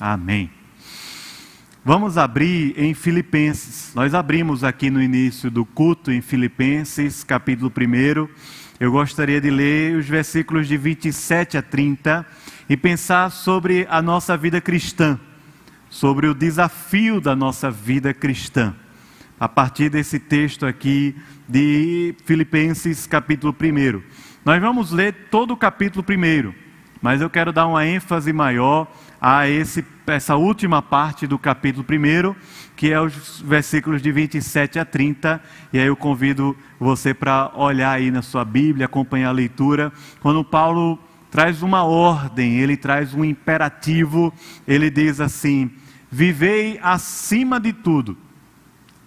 Amém. Vamos abrir em Filipenses. Nós abrimos aqui no início do culto em Filipenses, capítulo 1. Eu gostaria de ler os versículos de 27 a 30 e pensar sobre a nossa vida cristã, sobre o desafio da nossa vida cristã. A partir desse texto aqui de Filipenses, capítulo 1. Nós vamos ler todo o capítulo 1, mas eu quero dar uma ênfase maior a esse, essa última parte do capítulo 1, que é os versículos de 27 a 30. E aí eu convido você para olhar aí na sua Bíblia, acompanhar a leitura. Quando Paulo traz uma ordem, ele traz um imperativo, ele diz assim: Vivei acima de tudo,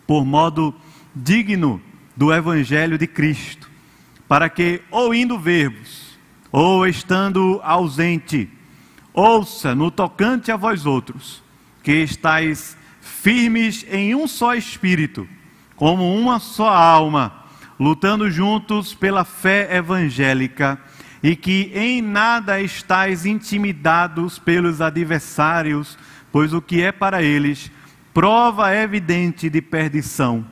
por modo digno do Evangelho de Cristo, para que, ou indo ver-vos, ou estando ausente, Ouça no tocante a vós outros, que estáis firmes em um só espírito, como uma só alma, lutando juntos pela fé evangélica, e que em nada estáis intimidados pelos adversários, pois o que é para eles prova evidente de perdição,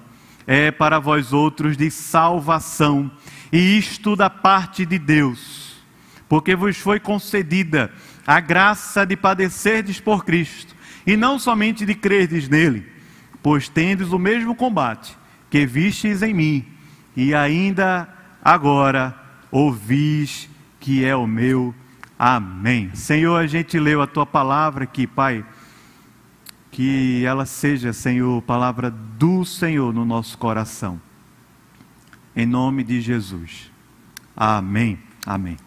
é para vós outros de salvação, e isto da parte de Deus, porque vos foi concedida a graça de padecerdes por Cristo, e não somente de crerdes nele, pois tendes o mesmo combate que vistes em mim, e ainda agora ouvis que é o meu. Amém. Senhor, a gente leu a tua palavra aqui, Pai. Que ela seja, Senhor, palavra do Senhor no nosso coração. Em nome de Jesus. Amém. Amém.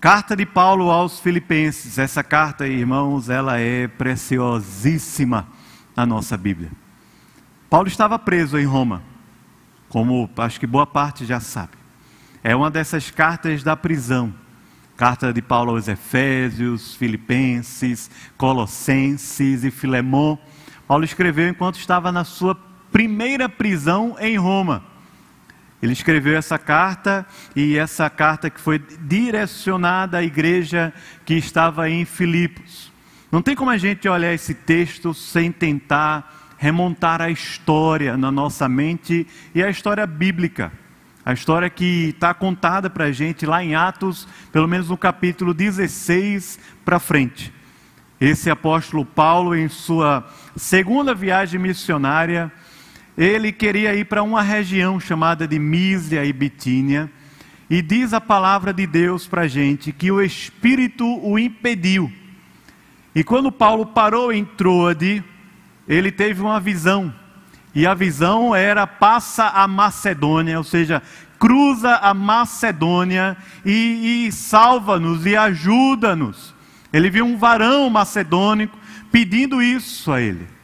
Carta de Paulo aos Filipenses. Essa carta, irmãos, ela é preciosíssima na nossa Bíblia. Paulo estava preso em Roma, como acho que boa parte já sabe. É uma dessas cartas da prisão. Carta de Paulo aos Efésios, Filipenses, Colossenses e Filemon. Paulo escreveu enquanto estava na sua primeira prisão em Roma. Ele escreveu essa carta e essa carta que foi direcionada à igreja que estava em Filipos. Não tem como a gente olhar esse texto sem tentar remontar a história na nossa mente e a história bíblica. A história que está contada para a gente lá em Atos, pelo menos no capítulo 16 para frente. Esse apóstolo Paulo, em sua segunda viagem missionária, ele queria ir para uma região chamada de Mísia e Bitínia, e diz a palavra de Deus para a gente que o Espírito o impediu. E quando Paulo parou em Troade, ele teve uma visão, e a visão era passa a Macedônia, ou seja, cruza a Macedônia e, e salva-nos e ajuda-nos. Ele viu um varão macedônico pedindo isso a ele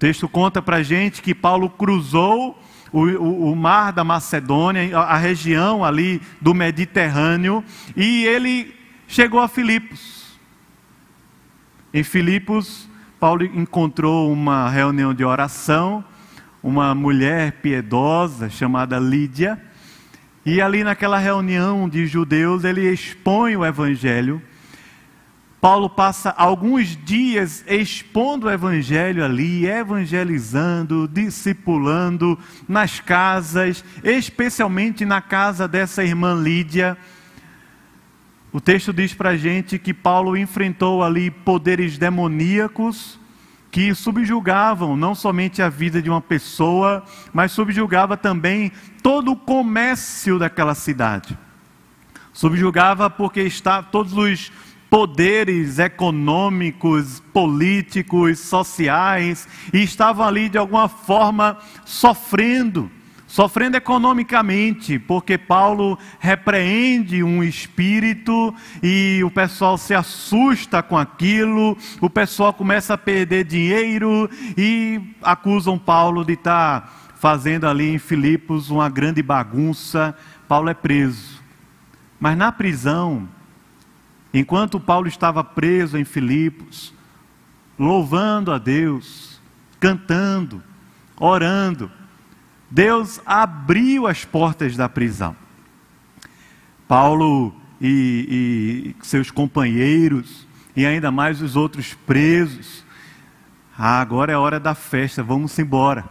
texto conta para gente que Paulo cruzou o, o, o, mar da Macedônia, a, a região ali do Mediterrâneo, e ele chegou a Filipos. Em Filipos, Paulo encontrou uma reunião de oração, uma mulher piedosa chamada Lídia, e ali naquela reunião de judeus ele expõe o evangelho Paulo passa alguns dias expondo o evangelho ali, evangelizando, discipulando nas casas, especialmente na casa dessa irmã Lídia. O texto diz para a gente que Paulo enfrentou ali poderes demoníacos que subjugavam não somente a vida de uma pessoa, mas subjugava também todo o comércio daquela cidade. Subjugava porque está todos os poderes econômicos, políticos, sociais, e estavam ali de alguma forma sofrendo, sofrendo economicamente, porque Paulo repreende um espírito e o pessoal se assusta com aquilo, o pessoal começa a perder dinheiro e acusam Paulo de estar fazendo ali em Filipos uma grande bagunça. Paulo é preso. Mas na prisão, Enquanto Paulo estava preso em Filipos, louvando a Deus, cantando, orando, Deus abriu as portas da prisão. Paulo e, e seus companheiros e ainda mais os outros presos. Ah, agora é hora da festa, vamos embora.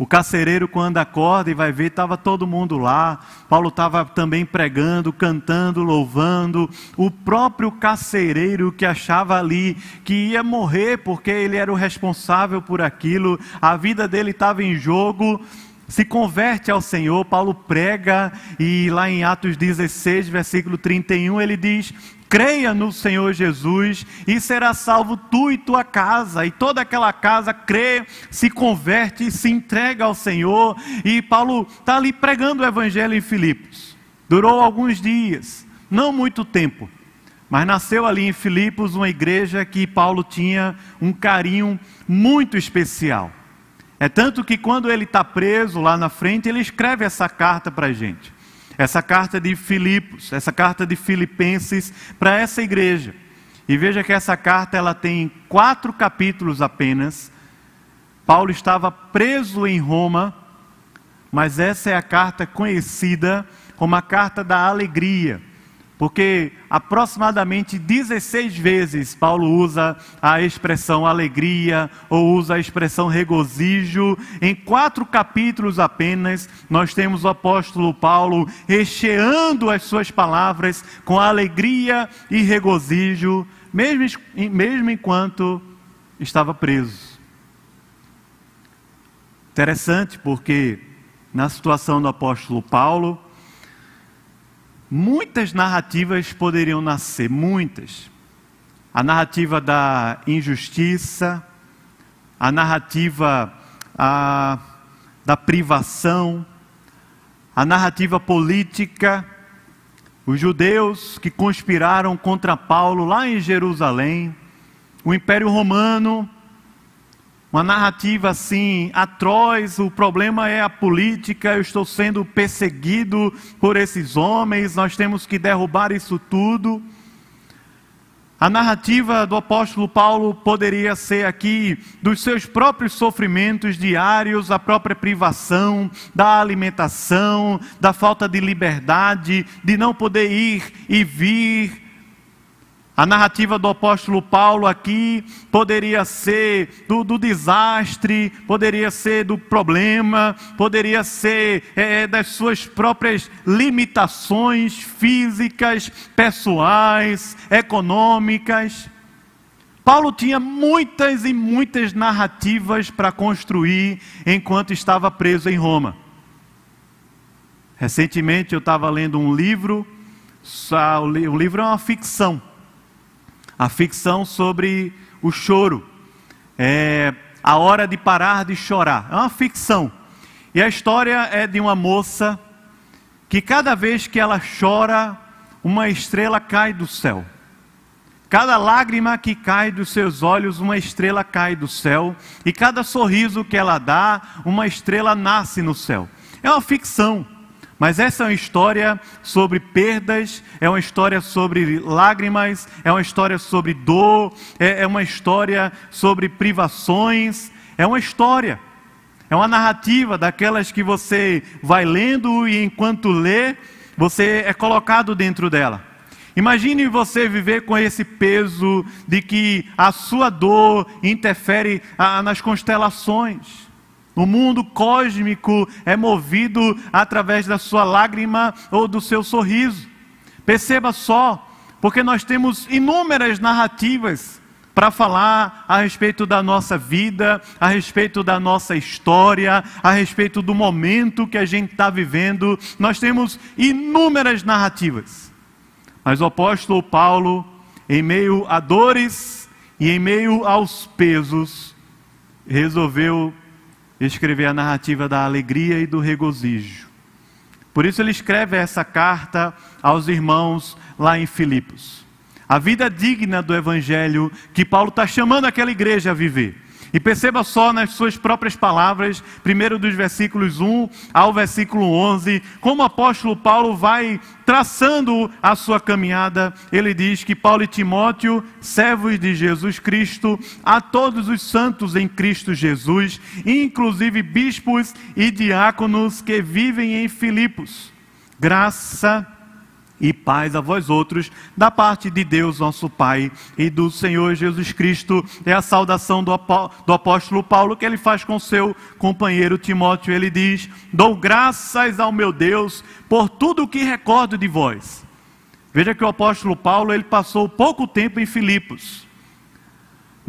O carcereiro, quando acorda e vai ver, estava todo mundo lá. Paulo estava também pregando, cantando, louvando. O próprio carcereiro que achava ali que ia morrer porque ele era o responsável por aquilo, a vida dele estava em jogo se converte ao Senhor, Paulo prega, e lá em Atos 16, versículo 31, ele diz: creia no Senhor Jesus e será salvo tu e tua casa. E toda aquela casa crê, se converte e se entrega ao Senhor. E Paulo está ali pregando o evangelho em Filipos. Durou alguns dias, não muito tempo. Mas nasceu ali em Filipos uma igreja que Paulo tinha um carinho muito especial. É tanto que quando ele está preso lá na frente, ele escreve essa carta para a gente essa carta de Filipos, essa carta de Filipenses para essa igreja. E veja que essa carta ela tem quatro capítulos apenas. Paulo estava preso em Roma, mas essa é a carta conhecida como a carta da alegria porque aproximadamente 16 vezes Paulo usa a expressão alegria ou usa a expressão regozijo. Em quatro capítulos apenas, nós temos o apóstolo Paulo recheando as suas palavras com alegria e regozijo, mesmo, mesmo enquanto estava preso. Interessante porque na situação do apóstolo Paulo, Muitas narrativas poderiam nascer, muitas. A narrativa da injustiça, a narrativa a, da privação, a narrativa política, os judeus que conspiraram contra Paulo lá em Jerusalém, o Império Romano, uma narrativa assim atroz, o problema é a política, eu estou sendo perseguido por esses homens, nós temos que derrubar isso tudo. A narrativa do apóstolo Paulo poderia ser aqui dos seus próprios sofrimentos diários, a própria privação, da alimentação, da falta de liberdade, de não poder ir e vir, a narrativa do apóstolo Paulo aqui poderia ser do, do desastre, poderia ser do problema, poderia ser é, é, das suas próprias limitações físicas, pessoais, econômicas. Paulo tinha muitas e muitas narrativas para construir enquanto estava preso em Roma. Recentemente eu estava lendo um livro, o livro é uma ficção a ficção sobre o choro, é a hora de parar de chorar. É uma ficção. E a história é de uma moça que cada vez que ela chora, uma estrela cai do céu. Cada lágrima que cai dos seus olhos, uma estrela cai do céu. E cada sorriso que ela dá, uma estrela nasce no céu. É uma ficção. Mas essa é uma história sobre perdas, é uma história sobre lágrimas, é uma história sobre dor, é, é uma história sobre privações, é uma história. É uma narrativa daquelas que você vai lendo e enquanto lê, você é colocado dentro dela. Imagine você viver com esse peso de que a sua dor interfere ah, nas constelações. O mundo cósmico é movido através da sua lágrima ou do seu sorriso. Perceba só, porque nós temos inúmeras narrativas para falar a respeito da nossa vida, a respeito da nossa história, a respeito do momento que a gente está vivendo. Nós temos inúmeras narrativas. Mas o apóstolo Paulo, em meio a dores e em meio aos pesos, resolveu escrever a narrativa da alegria e do regozijo. Por isso ele escreve essa carta aos irmãos lá em Filipos. A vida digna do Evangelho que Paulo está chamando aquela igreja a viver. E perceba só nas suas próprias palavras, primeiro dos versículos 1 ao versículo 11, como o apóstolo Paulo vai traçando a sua caminhada. Ele diz que Paulo e Timóteo, servos de Jesus Cristo, a todos os santos em Cristo Jesus, inclusive bispos e diáconos que vivem em Filipos. Graça e paz a vós outros, da parte de Deus nosso Pai e do Senhor Jesus Cristo. É a saudação do, apóstolo Paulo que ele faz com seu companheiro Timóteo. Ele diz: Dou graças ao meu Deus por tudo o que recordo de vós. Veja que o apóstolo Paulo ele passou pouco tempo em Filipos.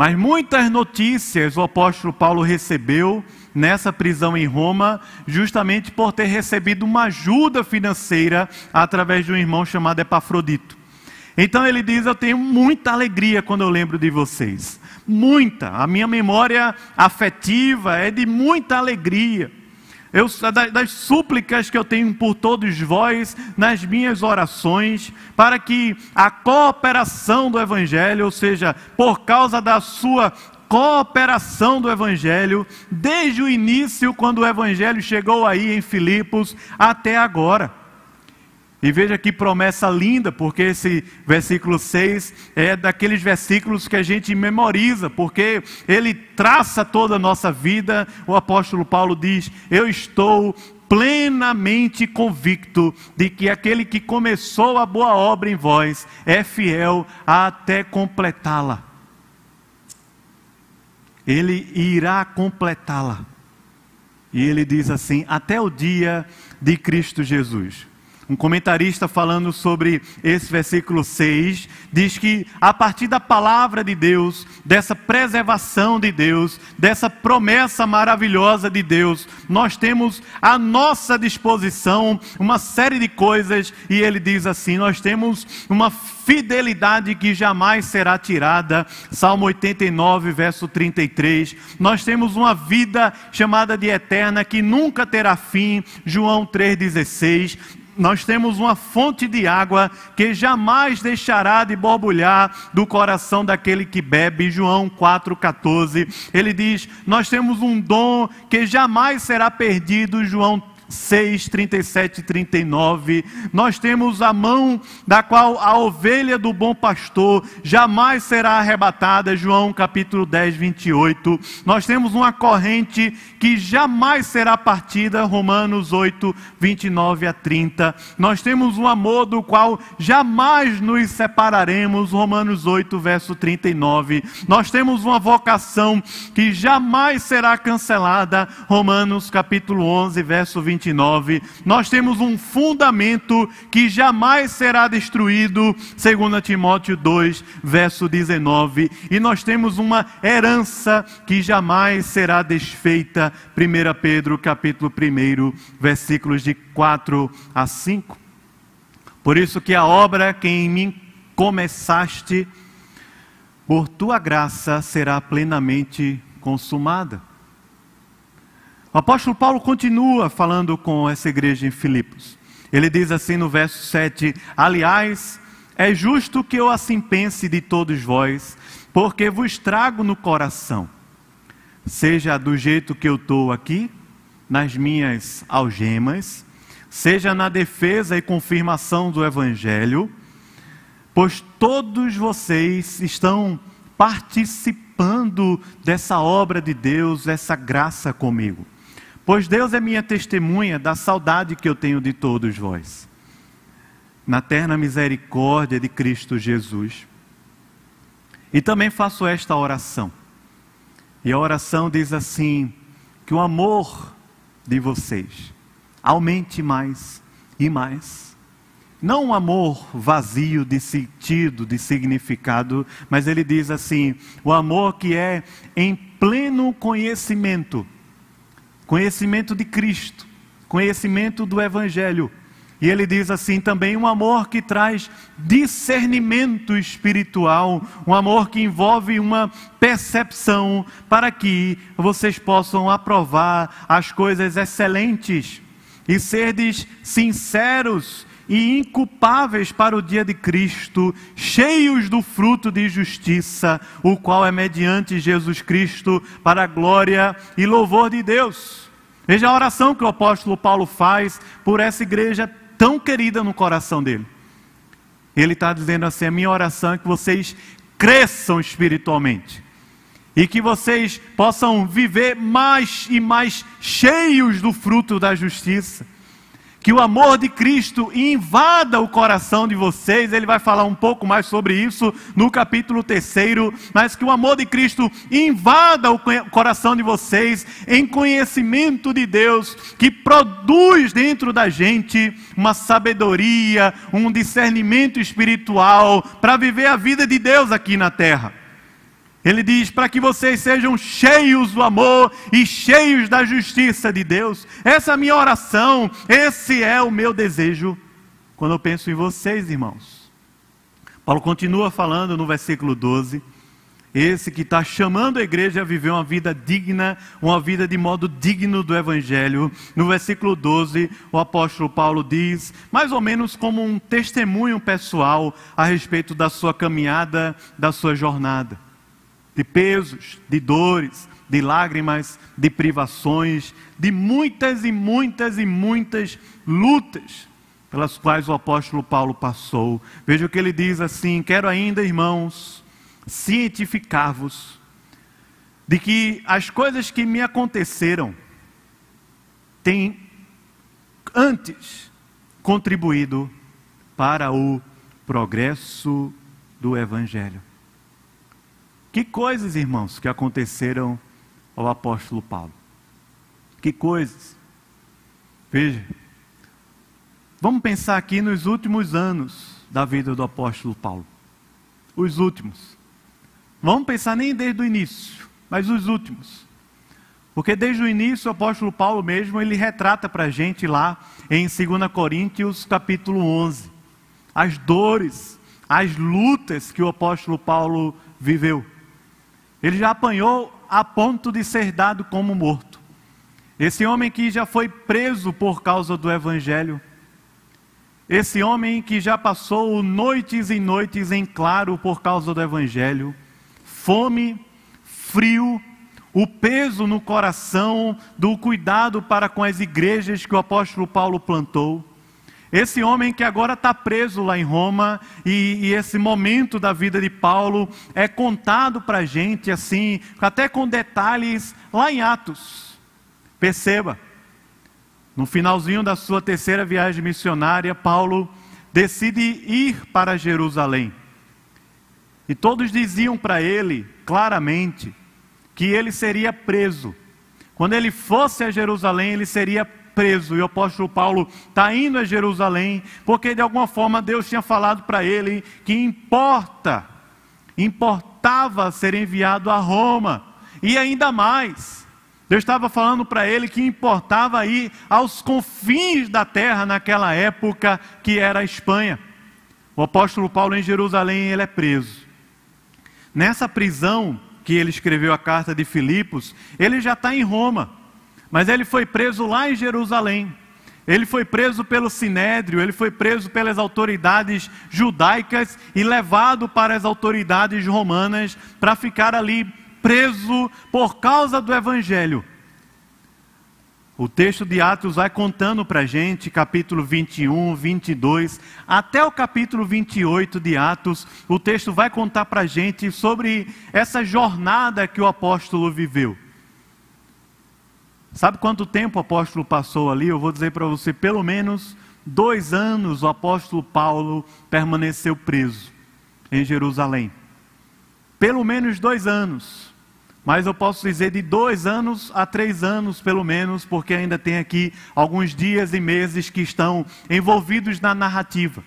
Mas muitas notícias o apóstolo Paulo recebeu nessa prisão em Roma, justamente por ter recebido uma ajuda financeira através de um irmão chamado Epafrodito. Então ele diz: Eu tenho muita alegria quando eu lembro de vocês. Muita. A minha memória afetiva é de muita alegria. Eu, das súplicas que eu tenho por todos vós nas minhas orações, para que a cooperação do Evangelho, ou seja, por causa da sua cooperação do Evangelho, desde o início, quando o Evangelho chegou aí em Filipos, até agora. E veja que promessa linda, porque esse versículo 6 é daqueles versículos que a gente memoriza, porque ele traça toda a nossa vida. O apóstolo Paulo diz: Eu estou plenamente convicto de que aquele que começou a boa obra em vós é fiel até completá-la. Ele irá completá-la. E ele diz assim: até o dia de Cristo Jesus. Um comentarista falando sobre esse versículo 6 diz que a partir da palavra de Deus, dessa preservação de Deus, dessa promessa maravilhosa de Deus, nós temos à nossa disposição uma série de coisas e ele diz assim: nós temos uma fidelidade que jamais será tirada. Salmo 89, verso 33. Nós temos uma vida chamada de eterna que nunca terá fim. João 3,16 nós temos uma fonte de água que jamais deixará de borbulhar do coração daquele que bebe. João 4,14. Ele diz: Nós temos um dom que jamais será perdido. João 6, 37 e 39. Nós temos a mão da qual a ovelha do bom pastor jamais será arrebatada, João capítulo 10, 28. Nós temos uma corrente que jamais será partida, Romanos 8, 29 a 30. Nós temos um amor do qual jamais nos separaremos, Romanos 8, verso 39. Nós temos uma vocação que jamais será cancelada, Romanos capítulo 11, verso 29. 29, nós temos um fundamento que jamais será destruído, segundo Timóteo 2, verso 19, e nós temos uma herança que jamais será desfeita, 1 Pedro capítulo 1, versículos de 4 a 5. Por isso que a obra que em mim começaste, por tua graça será plenamente consumada. O apóstolo Paulo continua falando com essa igreja em Filipos. Ele diz assim no verso 7: Aliás, é justo que eu assim pense de todos vós, porque vos trago no coração, seja do jeito que eu estou aqui, nas minhas algemas, seja na defesa e confirmação do Evangelho, pois todos vocês estão participando dessa obra de Deus, essa graça comigo. Pois Deus é minha testemunha da saudade que eu tenho de todos vós, na terna misericórdia de Cristo Jesus. E também faço esta oração. E a oração diz assim: que o amor de vocês aumente mais e mais. Não um amor vazio de sentido, de significado, mas ele diz assim: o amor que é em pleno conhecimento conhecimento de Cristo, conhecimento do Evangelho. E ele diz assim também: um amor que traz discernimento espiritual, um amor que envolve uma percepção para que vocês possam aprovar as coisas excelentes e serdes sinceros e inculpáveis para o dia de Cristo, cheios do fruto de justiça, o qual é mediante Jesus Cristo para a glória e louvor de Deus. Veja a oração que o apóstolo Paulo faz por essa igreja tão querida no coração dele. Ele está dizendo assim: a minha oração é que vocês cresçam espiritualmente e que vocês possam viver mais e mais cheios do fruto da justiça, que o amor de Cristo invada o coração de vocês. Ele vai falar um pouco mais sobre isso no capítulo 3, mas que o amor de Cristo invada o coração de vocês em conhecimento de Deus, que produz dentro da gente uma sabedoria, um discernimento espiritual para viver a vida de Deus aqui na terra. Ele diz: para que vocês sejam cheios do amor e cheios da justiça de Deus. Essa é a minha oração, esse é o meu desejo quando eu penso em vocês, irmãos. Paulo continua falando no versículo 12: esse que está chamando a igreja a viver uma vida digna, uma vida de modo digno do Evangelho. No versículo 12, o apóstolo Paulo diz, mais ou menos como um testemunho pessoal a respeito da sua caminhada, da sua jornada de pesos, de dores, de lágrimas, de privações, de muitas e muitas e muitas lutas pelas quais o apóstolo Paulo passou. Veja o que ele diz assim: Quero ainda, irmãos, cientificar-vos de que as coisas que me aconteceram têm antes contribuído para o progresso do Evangelho. Que coisas, irmãos, que aconteceram ao apóstolo Paulo. Que coisas. Veja, vamos pensar aqui nos últimos anos da vida do apóstolo Paulo. Os últimos. Vamos pensar nem desde o início, mas os últimos. Porque desde o início o apóstolo Paulo mesmo, ele retrata para a gente lá em 2 Coríntios capítulo 11. As dores, as lutas que o apóstolo Paulo viveu. Ele já apanhou a ponto de ser dado como morto. Esse homem que já foi preso por causa do Evangelho. Esse homem que já passou noites e noites em claro por causa do Evangelho. Fome, frio, o peso no coração do cuidado para com as igrejas que o apóstolo Paulo plantou. Esse homem que agora está preso lá em Roma, e, e, esse momento da vida de Paulo é contado para a gente assim, até com detalhes lá em Atos. Perceba, no finalzinho da sua terceira viagem missionária, Paulo decide ir para Jerusalém. E todos diziam para ele claramente que ele seria preso. Quando ele fosse a Jerusalém, ele seria preso. E o apóstolo Paulo está indo a Jerusalém, porque de alguma forma Deus tinha falado para ele que importa, importava ser enviado a Roma. E ainda mais, Deus estava falando para ele que importava ir aos confins da terra naquela época, que era a Espanha. O apóstolo Paulo em Jerusalém, ele é preso. Nessa prisão que ele escreveu a carta de Filipos, ele já está em Roma. Mas ele foi preso lá em Jerusalém. Ele foi preso pelo sinédrio, ele foi preso pelas autoridades judaicas e levado para as autoridades romanas para ficar ali preso por causa do evangelho. O texto de Atos vai contando para a gente, capítulo 21, 22, até o capítulo 28 de Atos, o texto vai contar para a gente sobre essa jornada que o apóstolo viveu. Sabe quanto tempo o apóstolo passou ali? Eu vou dizer para você, pelo menos dois anos o apóstolo Paulo permaneceu preso em Jerusalém. Pelo menos dois anos. Mas eu posso dizer de dois anos a três anos, pelo menos, porque ainda tem aqui alguns dias e meses que estão envolvidos na narrativa.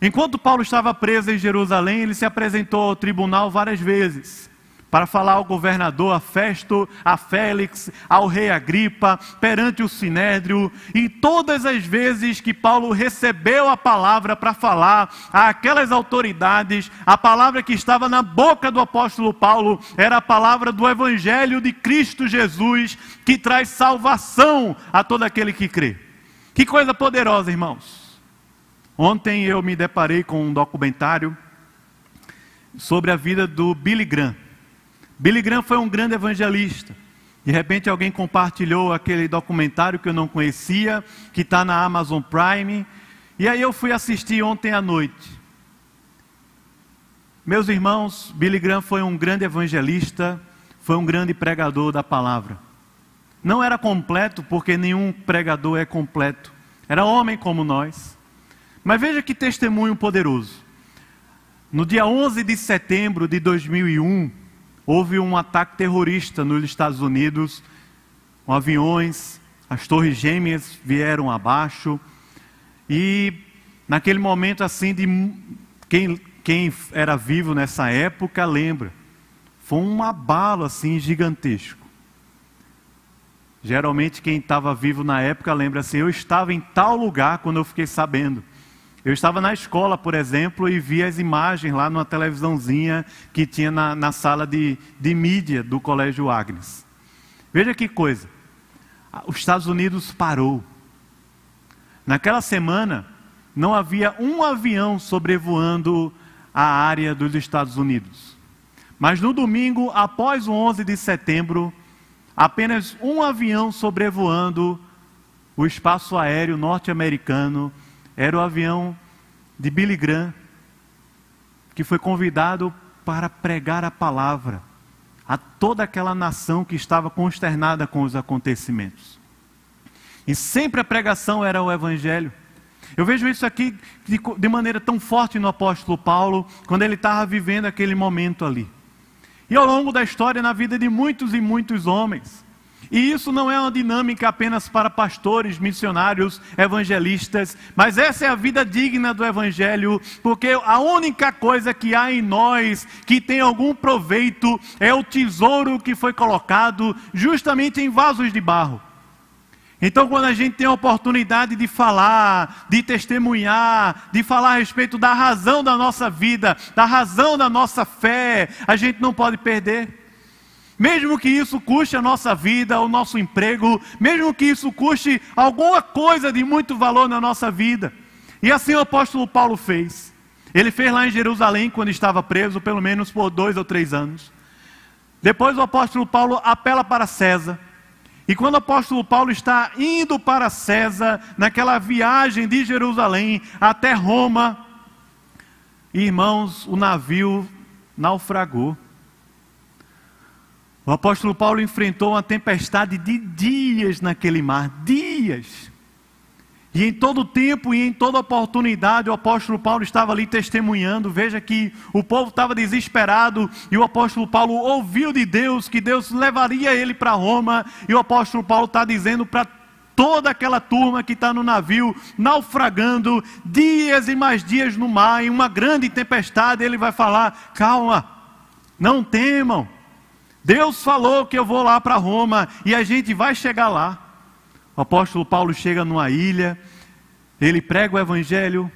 Enquanto Paulo estava preso em Jerusalém, ele se apresentou ao tribunal várias vezes para falar ao governador, a Festo, a Félix, ao rei Agripa, perante o sinédrio, e todas as vezes que Paulo recebeu a palavra para falar àquelas autoridades, a palavra que estava na boca do apóstolo Paulo era a palavra do evangelho de Cristo Jesus, que traz salvação a todo aquele que crê. Que coisa poderosa, irmãos. Ontem eu me deparei com um documentário sobre a vida do Billy Graham. Billy Graham foi um grande evangelista. De repente alguém compartilhou aquele documentário que eu não conhecia, que está na Amazon Prime. E aí eu fui assistir ontem à noite. Meus irmãos, Billy Graham foi um grande evangelista, foi um grande pregador da palavra. Não era completo, porque nenhum pregador é completo. Era homem como nós. Mas veja que testemunho poderoso. No dia 11 de setembro de 2001, houve um ataque terrorista nos Estados Unidos, com aviões, as torres gêmeas vieram abaixo, e naquele momento assim de quem, quem era vivo nessa época lembra, foi um abalo assim gigantesco. Geralmente quem estava vivo na época lembra assim, eu estava em tal lugar quando eu fiquei sabendo. Eu estava na escola, por exemplo, e vi as imagens lá numa televisãozinha que tinha na, na sala de, de mídia do Colégio Agnes. Veja que coisa. Os Estados Unidos parou. Naquela semana, não havia um avião sobrevoando a área dos Estados Unidos. Mas no domingo, após o 11 de setembro, apenas um avião sobrevoando o espaço aéreo norte-americano era o avião de Billy Graham, que foi convidado para pregar a palavra a toda aquela nação que estava consternada com os acontecimentos. E sempre a pregação era o Evangelho. Eu vejo isso aqui de, de maneira tão forte no apóstolo Paulo, quando ele estava vivendo aquele momento ali. E ao longo da história, na vida de muitos e muitos homens. E isso não é uma dinâmica apenas para pastores, missionários, evangelistas, mas essa é a vida digna do Evangelho, porque a única coisa que há em nós que tem algum proveito é o tesouro que foi colocado justamente em vasos de barro. Então, quando a gente tem a oportunidade de falar, de testemunhar, de falar a respeito da razão da nossa vida, da razão da nossa fé, a gente não pode perder. Mesmo que isso custe a nossa vida, o nosso emprego, mesmo que isso custe alguma coisa de muito valor na nossa vida. E assim o apóstolo Paulo fez. Ele fez lá em Jerusalém, quando estava preso, pelo menos por dois ou três anos. Depois o apóstolo Paulo apela para César. E quando o apóstolo Paulo está indo para César, naquela viagem de Jerusalém até Roma, irmãos, o navio naufragou. O apóstolo Paulo enfrentou uma tempestade de dias naquele mar, dias. E em todo tempo e em toda oportunidade o apóstolo Paulo estava ali testemunhando. Veja que o povo estava desesperado e o apóstolo Paulo ouviu de Deus que Deus levaria ele para Roma. E o apóstolo Paulo está dizendo para toda aquela turma que está no navio, naufragando, dias e mais dias no mar, em uma grande tempestade, ele vai falar: calma, não temam. Deus falou que eu vou lá para Roma e a gente vai chegar lá. O apóstolo Paulo chega numa ilha, ele prega o evangelho,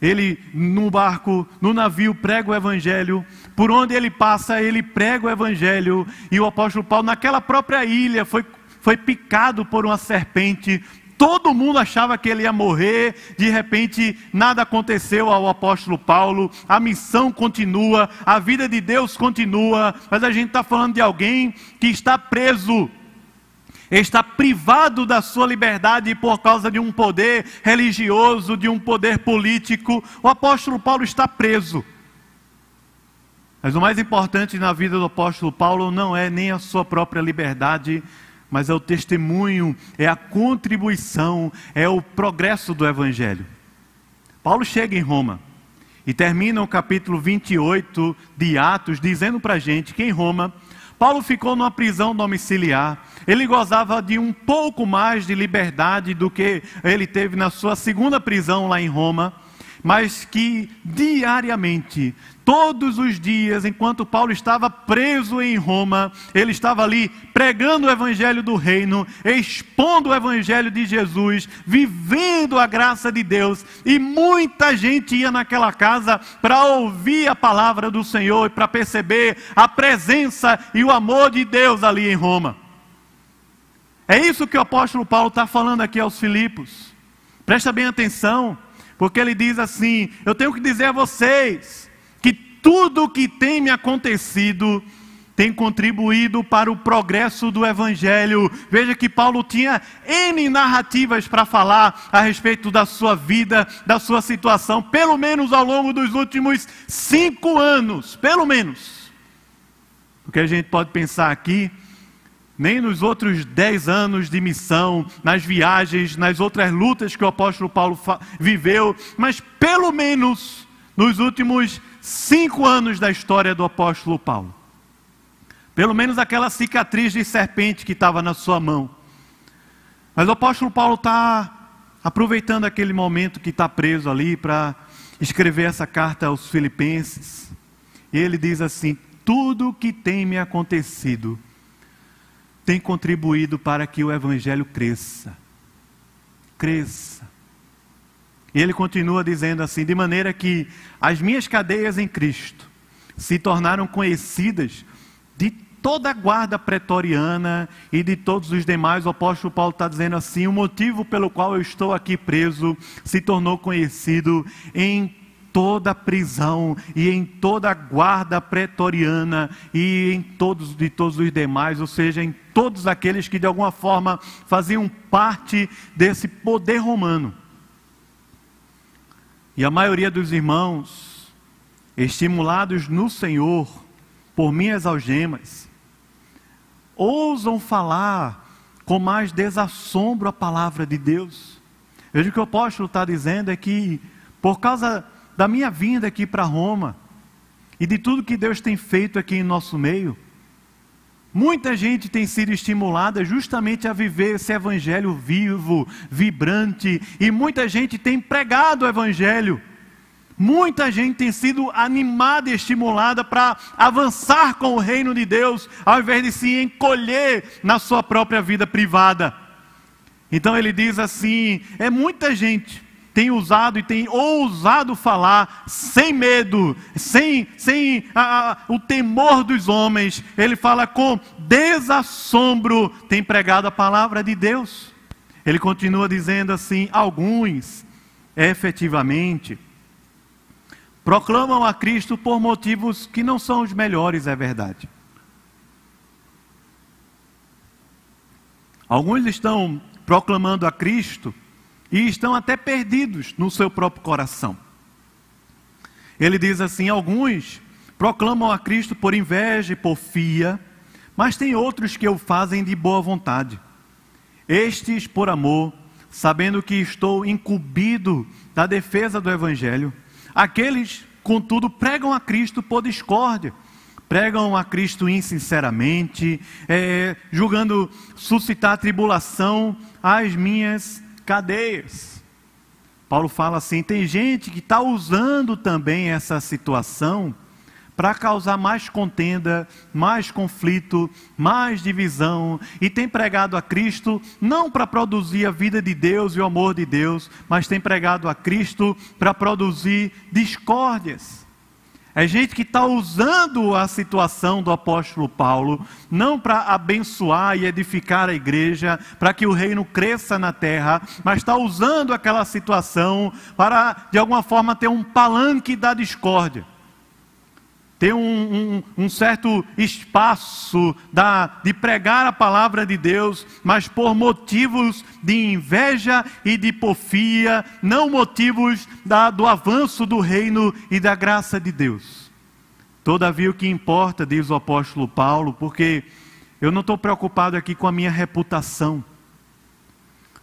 ele no barco, no navio prega o evangelho, por onde ele passa, ele prega o evangelho, e o apóstolo Paulo naquela própria ilha foi foi picado por uma serpente, Todo mundo achava que ele ia morrer, de repente nada aconteceu ao apóstolo Paulo, a missão continua, a vida de Deus continua, mas a gente está falando de alguém que está preso, está privado da sua liberdade por causa de um poder religioso, de um poder político. O apóstolo Paulo está preso. Mas o mais importante na vida do apóstolo Paulo não é nem a sua própria liberdade, mas é o testemunho, é a contribuição, é o progresso do Evangelho. Paulo chega em Roma e termina o capítulo 28 de Atos dizendo para a gente que em Roma, Paulo ficou numa prisão domiciliar. Ele gozava de um pouco mais de liberdade do que ele teve na sua segunda prisão lá em Roma mas que diariamente, todos os dias, enquanto Paulo estava preso em Roma, ele estava ali pregando o evangelho do reino, expondo o evangelho de Jesus, vivendo a graça de Deus, e muita gente ia naquela casa para ouvir a palavra do Senhor e para perceber a presença e o amor de Deus ali em Roma. É isso que o apóstolo Paulo está falando aqui aos Filipos. Presta bem atenção. Porque ele diz assim: Eu tenho que dizer a vocês que tudo o que tem me acontecido tem contribuído para o progresso do Evangelho. Veja que Paulo tinha N narrativas para falar a respeito da sua vida, da sua situação, pelo menos ao longo dos últimos cinco anos, pelo menos. Porque a gente pode pensar aqui, nem nos outros dez anos de missão, nas viagens, nas outras lutas que o apóstolo Paulo viveu, mas pelo menos nos últimos cinco anos da história do apóstolo Paulo. Pelo menos aquela cicatriz de serpente que estava na sua mão. Mas o apóstolo Paulo está aproveitando aquele momento que está preso ali para escrever essa carta aos Filipenses. E ele diz assim: Tudo o que tem me acontecido tem contribuído para que o Evangelho cresça. Cresça. E ele continua dizendo assim: de maneira que as minhas cadeias em Cristo se tornaram conhecidas de toda a guarda pretoriana e de todos os demais. O apóstolo Paulo está dizendo assim: o motivo pelo qual eu estou aqui preso se tornou conhecido em toda a prisão e em toda a guarda pretoriana e em todos de todos os demais, ou seja, em todos aqueles que de alguma forma faziam parte desse poder romano. E a maioria dos irmãos, estimulados no Senhor por minhas algemas, ousam falar com mais desassombro a palavra de Deus. Veja o que o apóstolo está dizendo é que, por causa da minha vinda aqui para Roma e de tudo que Deus tem feito aqui em nosso meio, muita gente tem sido estimulada justamente a viver esse evangelho vivo, vibrante, e muita gente tem pregado o evangelho. Muita gente tem sido animada e estimulada para avançar com o reino de Deus, ao invés de se encolher na sua própria vida privada. Então ele diz assim: é muita gente tem usado e tem ousado falar sem medo, sem, sem a, a, o temor dos homens. Ele fala com desassombro, tem pregado a palavra de Deus. Ele continua dizendo assim: alguns, efetivamente, proclamam a Cristo por motivos que não são os melhores, é verdade. Alguns estão proclamando a Cristo e estão até perdidos no seu próprio coração. Ele diz assim: alguns proclamam a Cristo por inveja e porfia, mas tem outros que o fazem de boa vontade. Estes por amor, sabendo que estou incumbido da defesa do Evangelho. Aqueles, contudo, pregam a Cristo por discórdia, pregam a Cristo insinceramente, é, julgando suscitar tribulação às minhas cadeias. Paulo fala assim: tem gente que está usando também essa situação para causar mais contenda, mais conflito, mais divisão, e tem pregado a Cristo não para produzir a vida de Deus e o amor de Deus, mas tem pregado a Cristo para produzir discórdias. É gente que está usando a situação do apóstolo Paulo, não para abençoar e edificar a igreja, para que o reino cresça na terra, mas está usando aquela situação para, de alguma forma, ter um palanque da discórdia ter um, um, um, certo espaço da, de pregar a palavra de Deus, mas por motivos de inveja e de porfia, não motivos da, do avanço do reino e da graça de Deus. Todavia, o que importa, diz o apóstolo Paulo, porque eu não estou preocupado aqui com a minha reputação.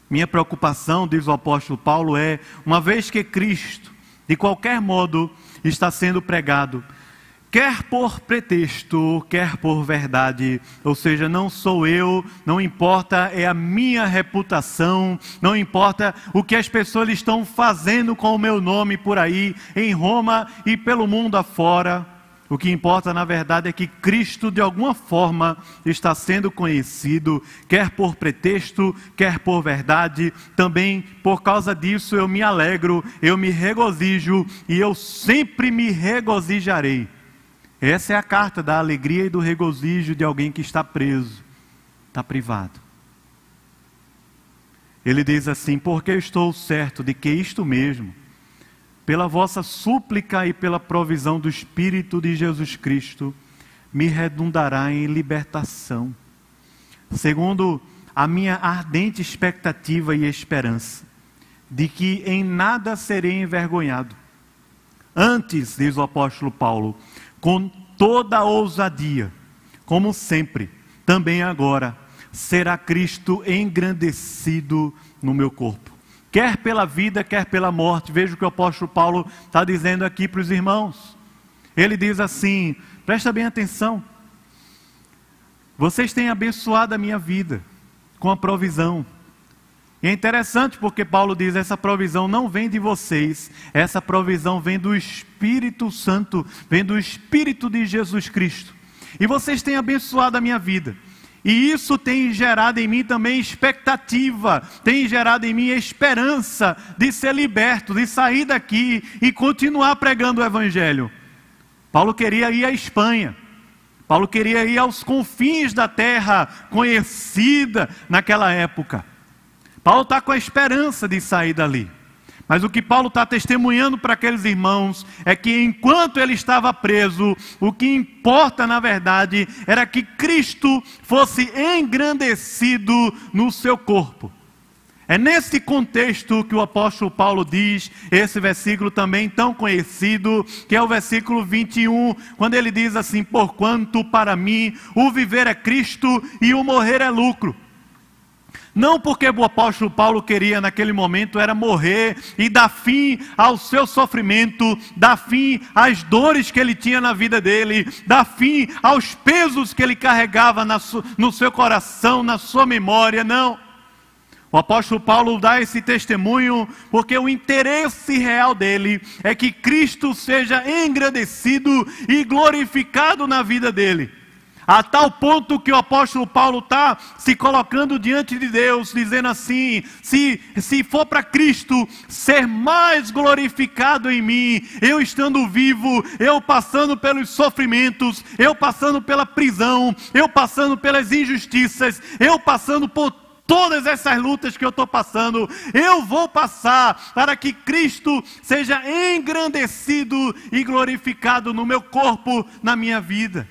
Minha preocupação, diz o apóstolo Paulo, é, uma vez que Cristo, de qualquer modo, está sendo pregado, quer por pretexto, quer por verdade, ou seja, não sou eu, não importa, é a minha reputação, não importa o que as pessoas estão fazendo com o meu nome por aí, em Roma e pelo mundo afora. O que importa, na verdade, é que Cristo, de alguma forma, está sendo conhecido, quer por pretexto, quer por verdade. Também por causa disso eu me alegro, eu me regozijo e eu sempre me regozijarei essa é a carta da alegria e do regozijo de alguém que está preso, está privado. Ele diz assim: Porque estou certo de que isto mesmo, pela vossa súplica e pela provisão do Espírito de Jesus Cristo, me redundará em libertação, segundo a minha ardente expectativa e esperança, de que em nada serei envergonhado. Antes, diz o apóstolo Paulo, com toda a ousadia, como sempre, também agora, será Cristo engrandecido no meu corpo. Quer pela vida, quer pela morte. Veja o que o apóstolo Paulo está dizendo aqui para os irmãos. Ele diz assim: presta bem atenção. Vocês têm abençoado a minha vida com a provisão. E é interessante porque Paulo diz: essa provisão não vem de vocês, essa provisão vem do Espírito Santo, vem do Espírito de Jesus Cristo. E vocês têm abençoado a minha vida. E isso tem gerado em mim também expectativa, tem gerado em mim esperança de ser liberto, de sair daqui e continuar pregando o Evangelho. Paulo queria ir à Espanha, Paulo queria ir aos confins da terra conhecida naquela época. Paulo está com a esperança de sair dali. Mas o que Paulo está testemunhando para aqueles irmãos é que enquanto ele estava preso, o que importa na verdade era que Cristo fosse engrandecido no seu corpo. É nesse contexto que o apóstolo Paulo diz, esse versículo também tão conhecido, que é o versículo 21, quando ele diz assim: Porquanto para mim o viver é Cristo e o morrer é lucro. Não porque o apóstolo Paulo queria naquele momento era morrer e dar fim ao seu sofrimento, dar fim às dores que ele tinha na vida dele, dar fim aos pesos que ele carregava no seu coração, na sua memória, não. O apóstolo Paulo dá esse testemunho porque o interesse real dele é que Cristo seja engrandecido e glorificado na vida dele. A tal ponto que o apóstolo Paulo está se colocando diante de Deus, dizendo assim: se, se for para Cristo ser mais glorificado em mim, eu estando vivo, eu passando pelos sofrimentos, eu passando pela prisão, eu passando pelas injustiças, eu passando por todas essas lutas que eu estou passando, eu vou passar para que Cristo seja engrandecido e glorificado no meu corpo, na minha vida.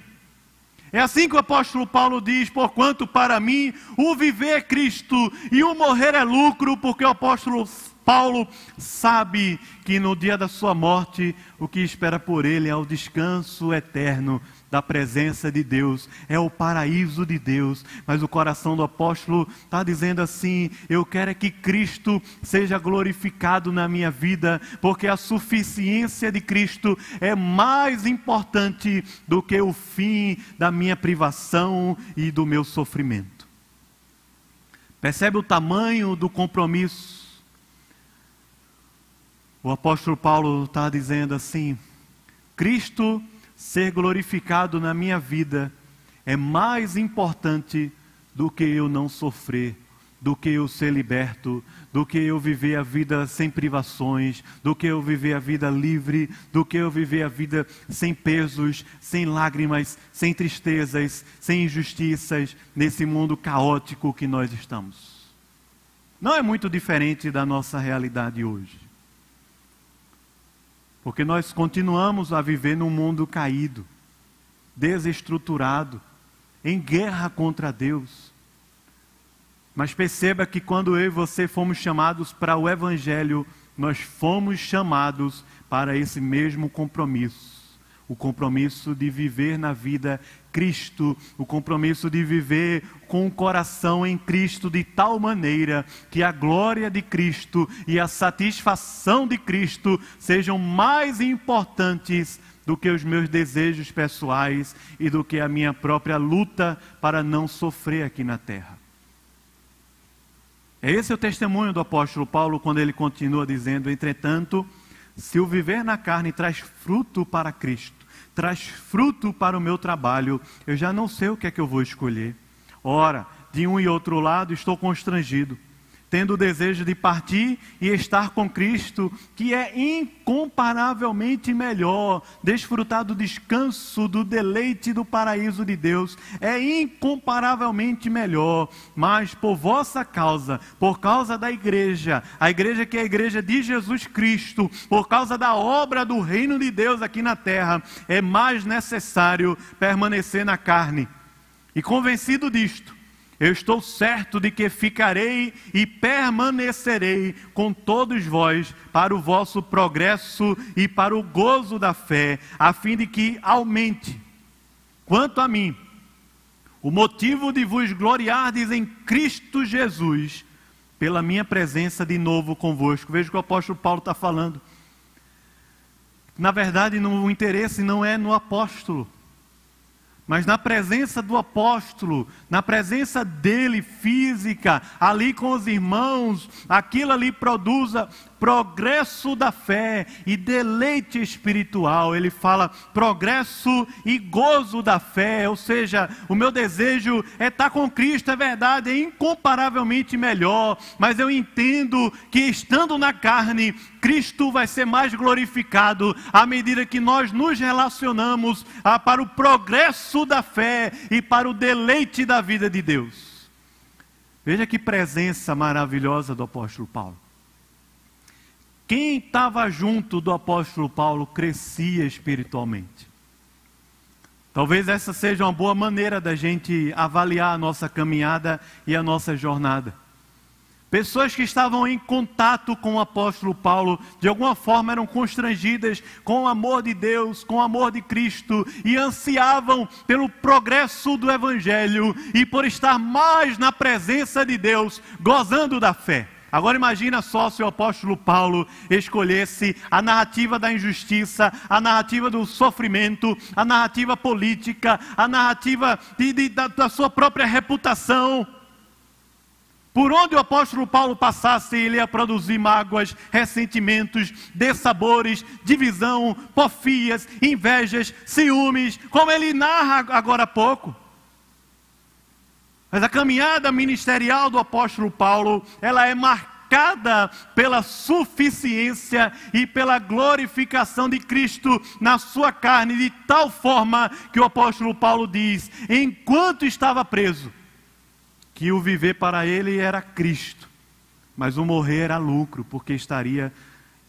É assim que o apóstolo Paulo diz: porquanto para mim o viver é Cristo e o morrer é lucro, porque o apóstolo Paulo sabe que no dia da sua morte o que espera por ele é o descanso eterno da presença de Deus, é o paraíso de Deus. Mas o coração do apóstolo está dizendo assim: eu quero é que Cristo seja glorificado na minha vida, porque a suficiência de Cristo é mais importante do que o fim da minha privação e do meu sofrimento. Percebe o tamanho do compromisso? O apóstolo Paulo está dizendo assim: Cristo ser glorificado na minha vida é mais importante do que eu não sofrer, do que eu ser liberto, do que eu viver a vida sem privações, do que eu viver a vida livre, do que eu viver a vida sem pesos, sem lágrimas, sem tristezas, sem injustiças, nesse mundo caótico que nós estamos. Não é muito diferente da nossa realidade hoje. Porque nós continuamos a viver num mundo caído, desestruturado, em guerra contra Deus. Mas perceba que quando eu e você fomos chamados para o Evangelho, nós fomos chamados para esse mesmo compromisso o compromisso de viver na vida Cristo, o compromisso de viver com o coração em Cristo de tal maneira que a glória de Cristo e a satisfação de Cristo sejam mais importantes do que os meus desejos pessoais e do que a minha própria luta para não sofrer aqui na terra. É esse o testemunho do apóstolo Paulo quando ele continua dizendo: entretanto, se o viver na carne traz fruto para Cristo, traz fruto para o meu trabalho, eu já não sei o que é que eu vou escolher. Ora, de um e outro lado estou constrangido tendo o desejo de partir e estar com Cristo, que é incomparavelmente melhor, desfrutar do descanso, do deleite do paraíso de Deus, é incomparavelmente melhor, mas por vossa causa, por causa da igreja, a igreja que é a igreja de Jesus Cristo, por causa da obra do reino de Deus aqui na terra, é mais necessário permanecer na carne. E convencido disto, eu estou certo de que ficarei e permanecerei com todos vós para o vosso progresso e para o gozo da fé, a fim de que aumente. Quanto a mim, o motivo de vos gloriardes em Cristo Jesus, pela minha presença de novo convosco. Veja o que o apóstolo Paulo está falando. Na verdade, o interesse não é no apóstolo, mas na presença do apóstolo, na presença dele física, ali com os irmãos, aquilo ali produza progresso da fé e deleite espiritual. Ele fala progresso e gozo da fé, ou seja, o meu desejo é estar com Cristo, é verdade, é incomparavelmente melhor, mas eu entendo que estando na carne, Cristo vai ser mais glorificado à medida que nós nos relacionamos ah, para o progresso da fé e para o deleite da vida de Deus. Veja que presença maravilhosa do apóstolo Paulo. Quem estava junto do apóstolo Paulo crescia espiritualmente. Talvez essa seja uma boa maneira da gente avaliar a nossa caminhada e a nossa jornada. Pessoas que estavam em contato com o apóstolo Paulo, de alguma forma eram constrangidas com o amor de Deus, com o amor de Cristo, e ansiavam pelo progresso do Evangelho e por estar mais na presença de Deus, gozando da fé. Agora imagina só se o apóstolo Paulo escolhesse a narrativa da injustiça, a narrativa do sofrimento, a narrativa política, a narrativa de, de, da, da sua própria reputação. Por onde o apóstolo Paulo passasse, ele ia produzir mágoas, ressentimentos, dessabores, divisão, porfias, invejas, ciúmes, como ele narra agora há pouco. Mas a caminhada ministerial do apóstolo Paulo, ela é marcada pela suficiência e pela glorificação de Cristo na sua carne, de tal forma que o apóstolo Paulo diz: enquanto estava preso, que o viver para ele era Cristo, mas o morrer era lucro, porque estaria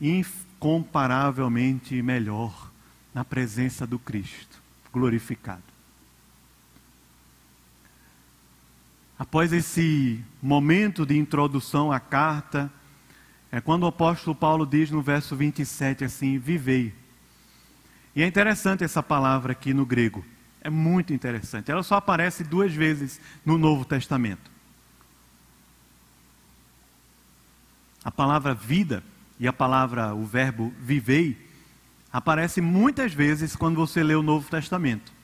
incomparavelmente melhor na presença do Cristo glorificado. Após esse momento de introdução à carta, é quando o apóstolo Paulo diz no verso 27 assim: Vivei. E é interessante essa palavra aqui no grego. É muito interessante. Ela só aparece duas vezes no Novo Testamento. A palavra vida e a palavra, o verbo vivei, aparece muitas vezes quando você lê o Novo Testamento.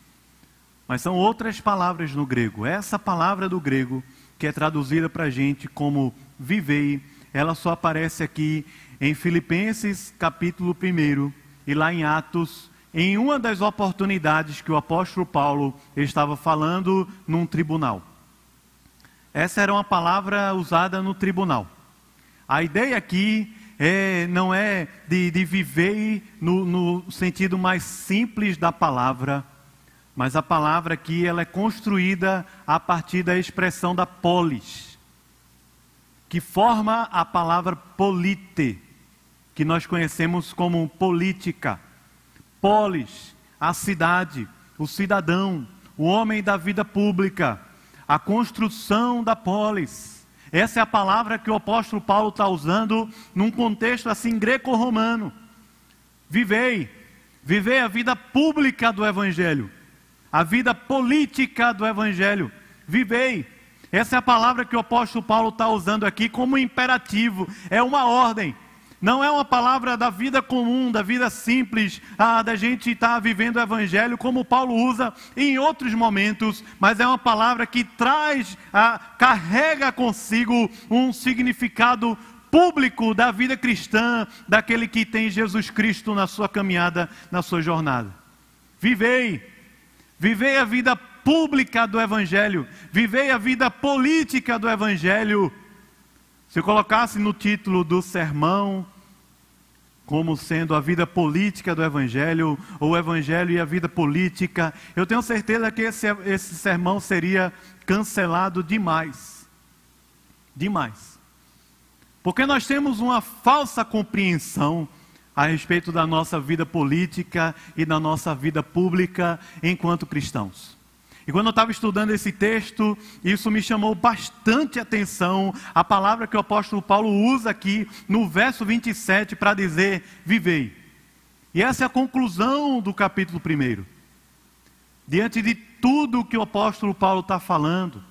Mas são outras palavras no grego. Essa palavra do grego, que é traduzida para a gente como vivei, ela só aparece aqui em Filipenses capítulo 1 e lá em Atos, em uma das oportunidades que o apóstolo Paulo estava falando num tribunal. Essa era uma palavra usada no tribunal. A ideia aqui é, não é de, de viver no, no sentido mais simples da palavra, mas a palavra aqui ela é construída a partir da expressão da polis, que forma a palavra polite, que nós conhecemos como política. Polis, a cidade, o cidadão, o homem da vida pública, a construção da polis. Essa é a palavra que o apóstolo Paulo está usando num contexto assim greco-romano. Vivei, vivei a vida pública do Evangelho a vida política do Evangelho. Vivei. Essa é a palavra que o apóstolo Paulo está usando aqui como imperativo, é uma ordem. Não é uma palavra da vida comum, da vida simples, da gente estar tá vivendo o Evangelho, como Paulo usa em outros momentos, mas é uma palavra que traz, carrega consigo um significado público da vida cristã, daquele que tem Jesus Cristo na sua caminhada, na sua jornada. Vivei Vivei a vida pública do Evangelho. Vivei a vida política do Evangelho. Se eu colocasse no título do sermão, como sendo a vida política do Evangelho, ou o Evangelho e a vida política, eu tenho certeza que esse, esse sermão seria cancelado demais. Demais. Porque nós temos uma falsa compreensão a respeito da nossa vida política e da nossa vida pública enquanto cristãos. E quando eu estava estudando esse texto, isso me chamou bastante atenção, a palavra que o apóstolo Paulo usa aqui no verso 27 para dizer: vivei. E essa é a conclusão do capítulo 1. diante de tudo que o apóstolo Paulo está falando,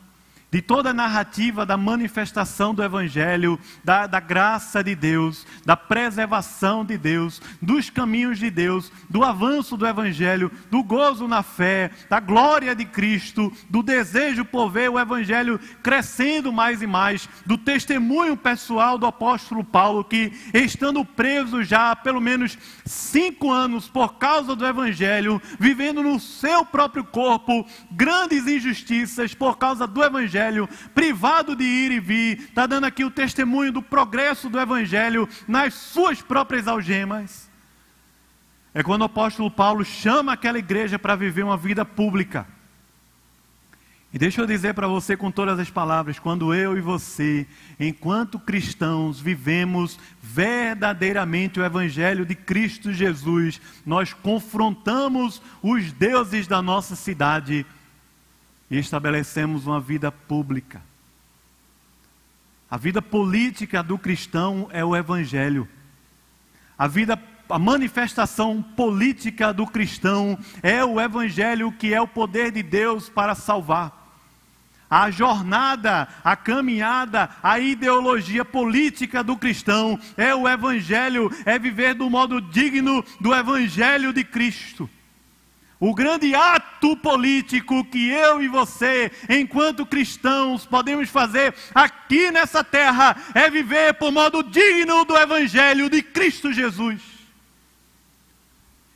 de toda a narrativa da manifestação do Evangelho, da, da, graça de Deus, da preservação de Deus, dos caminhos de Deus, do avanço do Evangelho, do gozo na fé, da glória de Cristo, do desejo por ver o Evangelho crescendo mais e mais, do testemunho pessoal do apóstolo Paulo, que estando preso já há pelo menos cinco anos por causa do Evangelho, vivendo no seu próprio corpo grandes injustiças por causa do Evangelho Evangelho, privado de ir e vir, está dando aqui o testemunho do progresso do Evangelho nas suas próprias algemas. É quando o apóstolo Paulo chama aquela igreja para viver uma vida pública. E deixa eu dizer para você com todas as palavras: quando eu e você, enquanto cristãos, vivemos verdadeiramente o Evangelho de Cristo Jesus, nós confrontamos os deuses da nossa cidade e estabelecemos uma vida pública. A vida política do cristão é o evangelho. A vida a manifestação política do cristão é o evangelho que é o poder de Deus para salvar. A jornada, a caminhada, a ideologia política do cristão é o evangelho, é viver do modo digno do evangelho de Cristo. O grande ato político que eu e você, enquanto cristãos, podemos fazer aqui nessa terra é viver por modo digno do Evangelho de Cristo Jesus.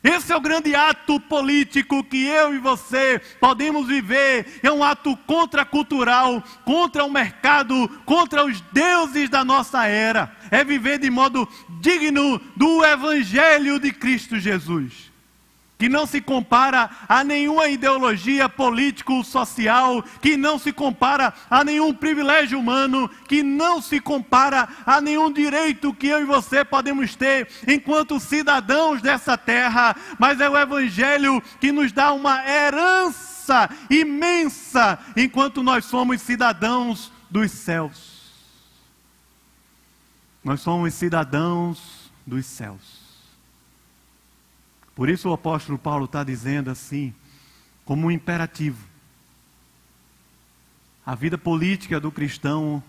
Esse é o grande ato político que eu e você podemos viver. É um ato contracultural, contra o mercado, contra os deuses da nossa era. É viver de modo digno do Evangelho de Cristo Jesus que não se compara a nenhuma ideologia político-social, que não se compara a nenhum privilégio humano, que não se compara a nenhum direito que eu e você podemos ter enquanto cidadãos dessa terra, mas é o Evangelho que nos dá uma herança imensa enquanto nós somos cidadãos dos céus. Nós somos cidadãos dos céus. Por isso o apóstolo Paulo está dizendo assim, como um imperativo. A vida política do cristão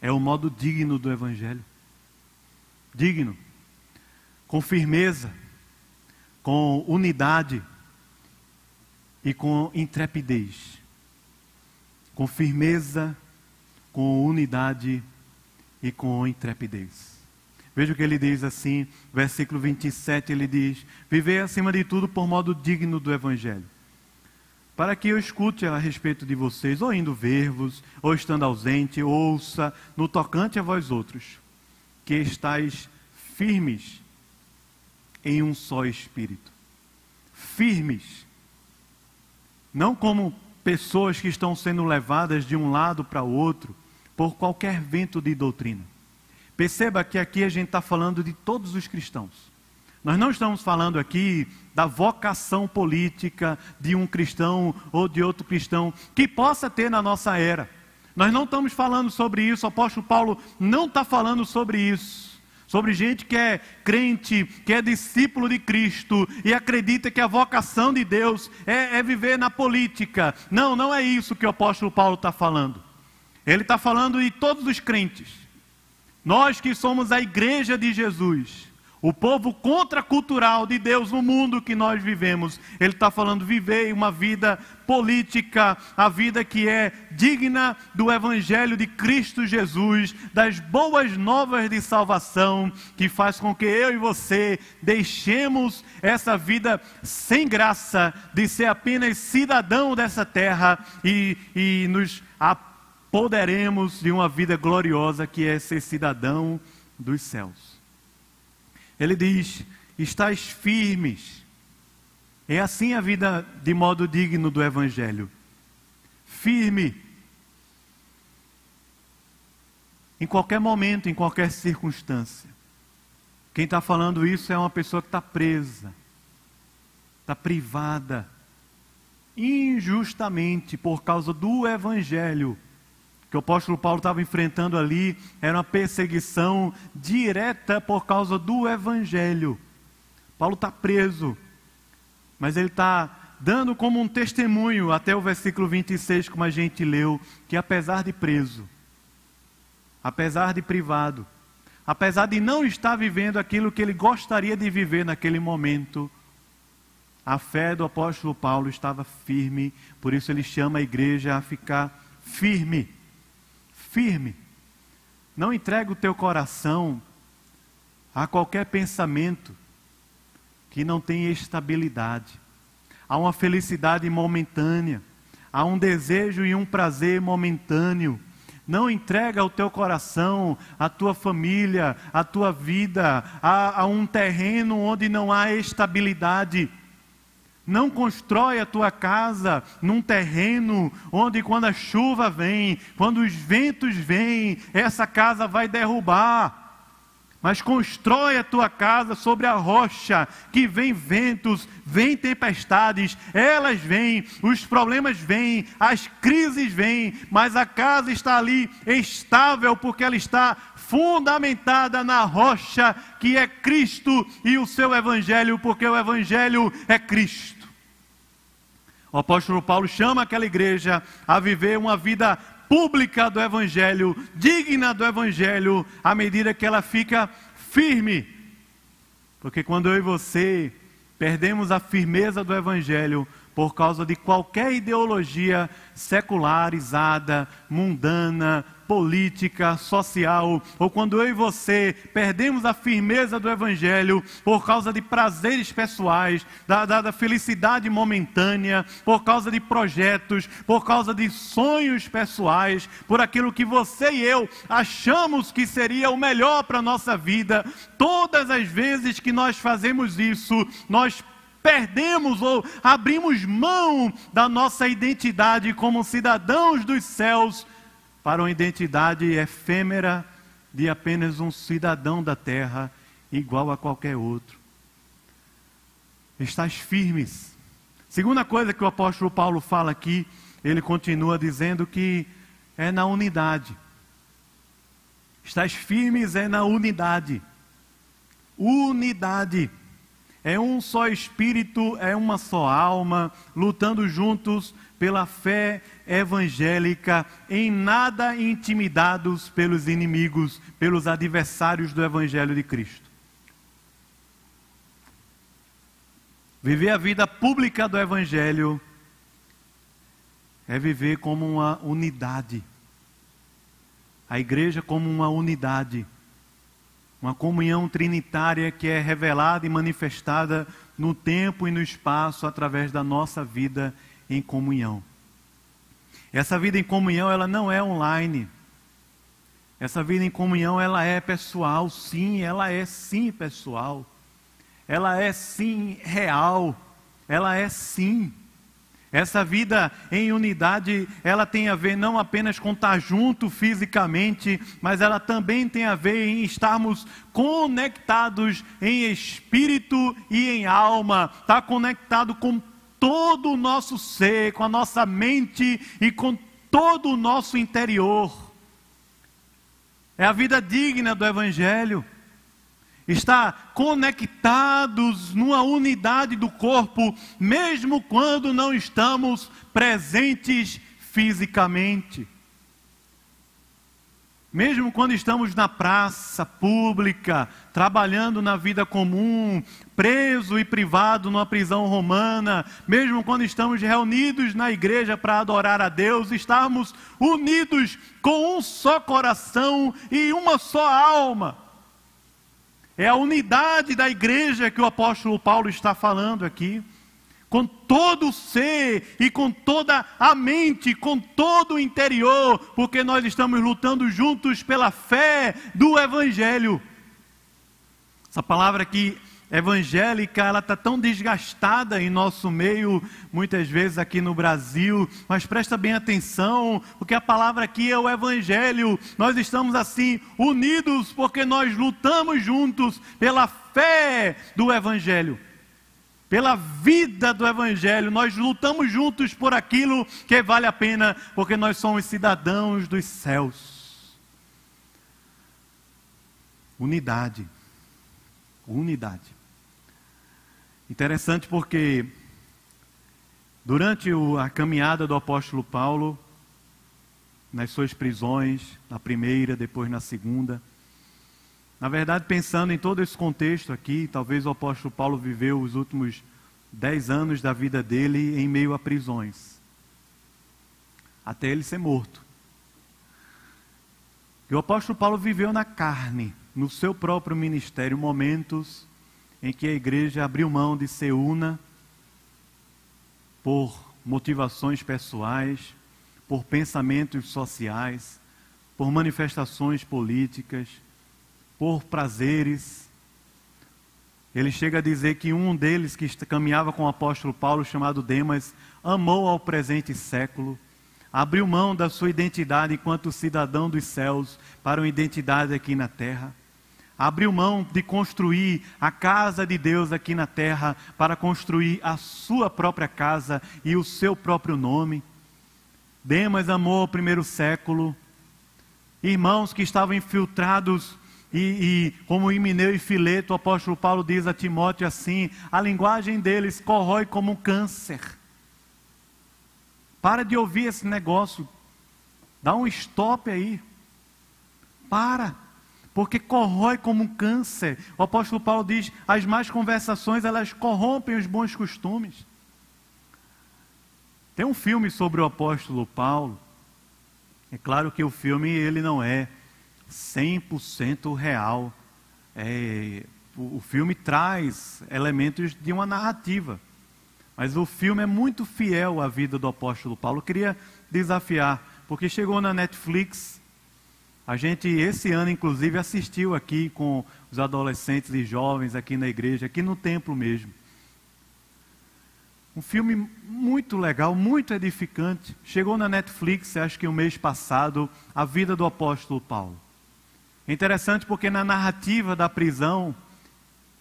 é o modo digno do Evangelho. Digno, com firmeza, com unidade e com intrepidez. Com firmeza, com unidade e com intrepidez. Veja o que ele diz assim, versículo 27, ele diz: Viver acima de tudo por modo digno do Evangelho. Para que eu escute a respeito de vocês, ou indo ver-vos, ou estando ausente, ouça no tocante a vós outros, que estáis firmes em um só espírito. Firmes. Não como pessoas que estão sendo levadas de um lado para o outro por qualquer vento de doutrina Perceba que aqui a gente está falando de todos os cristãos. Nós não estamos falando aqui da vocação política de um cristão ou de outro cristão que possa ter na nossa era. Nós não estamos falando sobre isso, o apóstolo Paulo não está falando sobre isso. Sobre gente que é crente, que é discípulo de Cristo e acredita que a vocação de Deus é, é viver na política. Não, não é isso que o apóstolo Paulo está falando. Ele está falando de todos os crentes nós que somos a igreja de Jesus, o povo contracultural de Deus no mundo que nós vivemos, ele está falando viver uma vida política, a vida que é digna do Evangelho de Cristo Jesus, das boas novas de salvação, que faz com que eu e você deixemos essa vida sem graça, de ser apenas cidadão dessa terra e, e nos apoiar poderemos de uma vida gloriosa que é ser cidadão dos céus. Ele diz: estáis firmes. É assim a vida de modo digno do Evangelho. Firme. Em qualquer momento, em qualquer circunstância. Quem está falando isso é uma pessoa que está presa, está privada, injustamente por causa do Evangelho que o apóstolo Paulo estava enfrentando ali era uma perseguição direta por causa do evangelho. Paulo está preso, mas ele está dando como um testemunho, até o versículo 26, como a gente leu, que apesar de preso, apesar de privado, apesar de não estar vivendo aquilo que ele gostaria de viver naquele momento, a fé do apóstolo Paulo estava firme, por isso ele chama a igreja a ficar firme. Firme. Não entregue o teu coração a qualquer pensamento que não tenha estabilidade. Há uma felicidade momentânea, há um desejo e um prazer momentâneo. Não entrega o teu coração, a tua família, a tua vida, a, a um terreno onde não há estabilidade. Não constrói a tua casa num terreno onde, quando a chuva vem, quando os ventos vêm, essa casa vai derrubar. Mas constrói a tua casa sobre a rocha, que vem ventos, vem tempestades, elas vêm, os problemas vêm, as crises vêm, mas a casa está ali estável, porque ela está fundamentada na rocha, que é Cristo e o seu Evangelho, porque o Evangelho é Cristo. O apóstolo Paulo chama aquela igreja a viver uma vida pública do Evangelho, digna do Evangelho, à medida que ela fica firme. Porque quando eu e você perdemos a firmeza do Evangelho por causa de qualquer ideologia secularizada, mundana, política, social, ou quando eu e você perdemos a firmeza do Evangelho por causa de prazeres pessoais, da, da, da, felicidade momentânea, por causa de projetos, por causa de sonhos pessoais, por aquilo que você e eu achamos que seria o melhor para a nossa vida, todas as vezes que nós fazemos isso, nós perdemos ou abrimos mão da nossa identidade como cidadãos dos céus para uma identidade efêmera de apenas um cidadão da terra, igual a qualquer outro. Estás firmes. Segunda coisa que o apóstolo Paulo fala aqui, ele continua dizendo que é na unidade. Estás firmes é na unidade. Unidade. É um só espírito, é uma só alma, lutando juntos pela fé evangélica, em nada intimidados pelos inimigos, pelos adversários do Evangelho de Cristo. Viver a vida pública do Evangelho é viver como uma unidade. A igreja como uma unidade. Uma comunhão trinitária que é revelada e manifestada no tempo e no espaço através da nossa vida em comunhão. Essa vida em comunhão, ela não é online. Essa vida em comunhão, ela é pessoal, sim, ela é sim pessoal. Ela é sim real. Ela é sim. Essa vida em unidade, ela tem a ver não apenas com estar junto fisicamente, mas ela também tem a ver em estarmos conectados em espírito e em alma, estar tá conectado com todo o nosso ser, com a nossa mente e com todo o nosso interior. É a vida digna do Evangelho. Está conectados numa unidade do corpo, mesmo quando não estamos presentes fisicamente. Mesmo quando estamos na praça pública, trabalhando na vida comum, preso e privado numa prisão romana, mesmo quando estamos reunidos na igreja para adorar a Deus, estarmos unidos com um só coração e uma só alma. É a unidade da igreja que o apóstolo Paulo está falando aqui com todo o ser e com toda a mente, com todo o interior, porque nós estamos lutando juntos pela fé do Evangelho. Essa palavra aqui, evangélica, ela está tão desgastada em nosso meio, muitas vezes aqui no Brasil, mas presta bem atenção, porque a palavra aqui é o Evangelho. Nós estamos assim, unidos, porque nós lutamos juntos pela fé do Evangelho pela vida do Evangelho, nós lutamos juntos por aquilo que vale a pena, porque nós somos cidadãos dos céus. Unidade. Unidade. Interessante porque Durante a caminhada do apóstolo Paulo, nas suas prisões, na primeira, depois na segunda, na verdade, pensando em todo esse contexto aqui, talvez o apóstolo Paulo viveu os últimos dez anos da vida dele em meio a prisões, até ele ser morto. E o apóstolo Paulo viveu na carne, no seu próprio ministério, momentos em que a igreja abriu mão de ser una por motivações pessoais, por pensamentos sociais, por manifestações políticas, por prazeres. Ele chega a dizer que um deles, que caminhava com o apóstolo Paulo, chamado Demas, amou ao presente século, abriu mão da sua identidade enquanto cidadão dos céus para uma identidade aqui na terra. Abriu mão de construir a casa de Deus aqui na terra para construir a sua própria casa e o seu próprio nome. Demas amou o primeiro século. Irmãos que estavam infiltrados e, e, como Himeneu e Fileto, o apóstolo Paulo diz a Timóteo assim: a linguagem deles corrói como um câncer. Para de ouvir esse negócio. Dá um stop aí. Para. Porque corrói como um câncer. O apóstolo Paulo diz: as más conversações elas corrompem os bons costumes. Tem um filme sobre o apóstolo Paulo. É claro que o filme ele não é 100% real. É, o, o filme traz elementos de uma narrativa, mas o filme é muito fiel à vida do apóstolo Paulo. Eu queria desafiar, porque chegou na Netflix. A gente, esse ano, inclusive, assistiu aqui com os adolescentes e jovens aqui na igreja, aqui no templo mesmo. Um filme muito legal, muito edificante. Chegou na Netflix, acho que o um mês passado, A Vida do Apóstolo Paulo. É interessante porque na narrativa da prisão,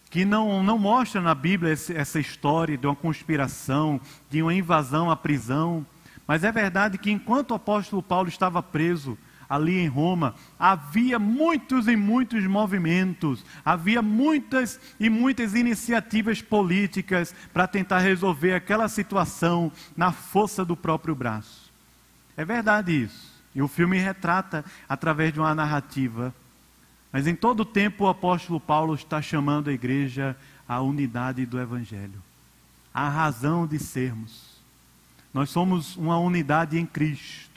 que não, não mostra na Bíblia esse, essa história de uma conspiração, de uma invasão à prisão, mas é verdade que enquanto o apóstolo Paulo estava preso ali em Roma, havia muitos e muitos movimentos, havia muitas e muitas iniciativas políticas para tentar resolver aquela situação na força do próprio braço. É verdade isso. E o filme retrata através de uma narrativa mas em todo o tempo o apóstolo Paulo está chamando a igreja à unidade do Evangelho, à razão de sermos. Nós somos uma unidade em Cristo,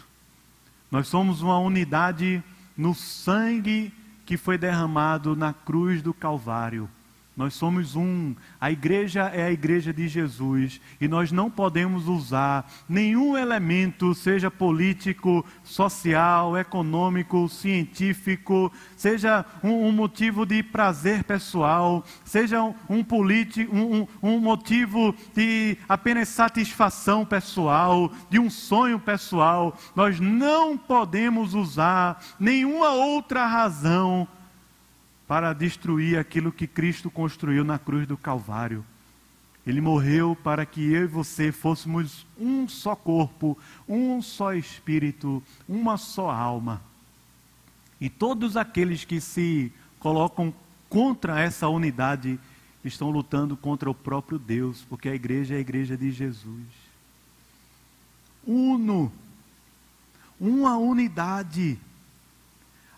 nós somos uma unidade no sangue que foi derramado na cruz do Calvário. Nós somos um. A igreja é a igreja de Jesus e nós não podemos usar nenhum elemento, seja político, social, econômico, científico, seja um, um motivo de prazer pessoal, seja um, um, um, um motivo de apenas satisfação pessoal, de um sonho pessoal. Nós não podemos usar nenhuma outra razão para destruir aquilo que Cristo construiu na cruz do Calvário. Ele morreu para que eu e você fôssemos um só corpo, um só espírito, uma só alma. E todos aqueles que se colocam contra essa unidade estão lutando contra o próprio Deus, porque a igreja é a igreja de Jesus. Uno, uma unidade.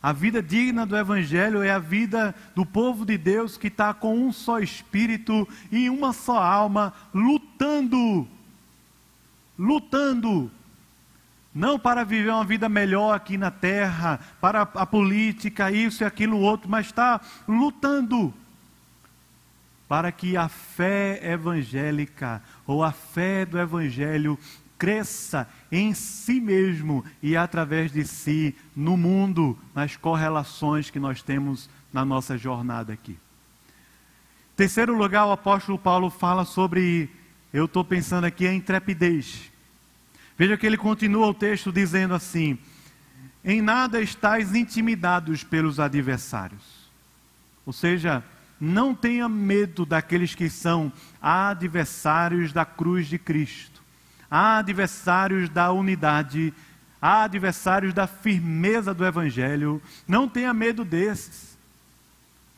A vida digna do Evangelho é a vida do povo de Deus que está com um só espírito e uma só alma, lutando. Lutando. Não para viver uma vida melhor aqui na terra, para a política, isso e aquilo outro, mas está lutando para que a fé evangélica ou a fé do Evangelho cresça em si mesmo e através de si no mundo, nas correlações que nós temos na nossa jornada aqui. Terceiro lugar, o apóstolo Paulo fala sobre, eu estou pensando aqui, a intrepidez. Veja que ele continua o texto dizendo assim: Em nada estáis intimidados pelos adversários. Ou seja, não tenha medo daqueles que são adversários da cruz de Cristo há adversários da unidade, há adversários da firmeza do Evangelho. Não tenha medo desses.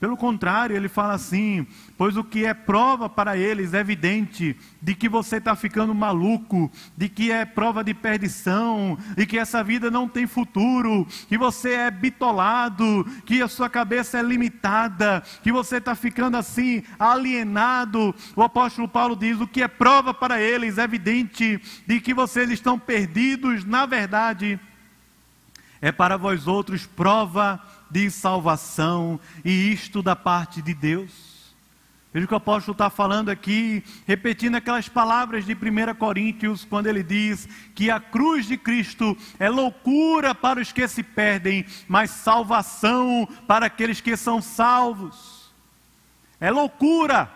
Pelo contrário, ele fala assim: pois o que é prova para eles é evidente de que você está ficando maluco, de que é prova de perdição, e que essa vida não tem futuro, que você é bitolado, que a sua cabeça é limitada, que você está ficando assim, alienado. O apóstolo Paulo diz: o que é prova para eles é evidente de que vocês estão perdidos, na verdade, é para vós outros prova de salvação, e isto da parte de Deus. Veja o que o apóstolo está falando aqui, repetindo aquelas palavras de 1 Coríntios, quando ele diz que a cruz de Cristo é loucura para os que se perdem, mas salvação para aqueles que são salvos. É loucura,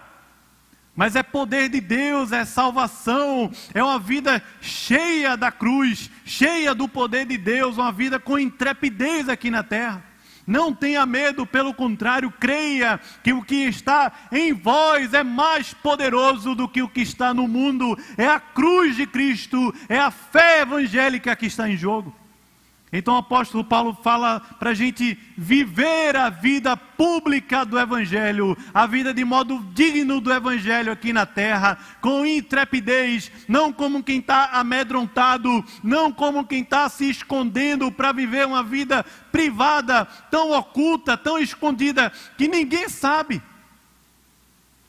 mas é poder de Deus, é salvação, é uma vida cheia da cruz, cheia do poder de Deus, uma vida com intrepidez aqui na terra. Não tenha medo, pelo contrário, creia que o que está em vós é mais poderoso do que o que está no mundo. É a cruz de Cristo, é a fé evangélica que está em jogo. Então o apóstolo Paulo fala para a gente viver a vida pública do Evangelho, a vida de modo digno do Evangelho aqui na terra, com intrepidez, não como quem está amedrontado, não como quem está se escondendo para viver uma vida privada, tão oculta, tão escondida, que ninguém sabe.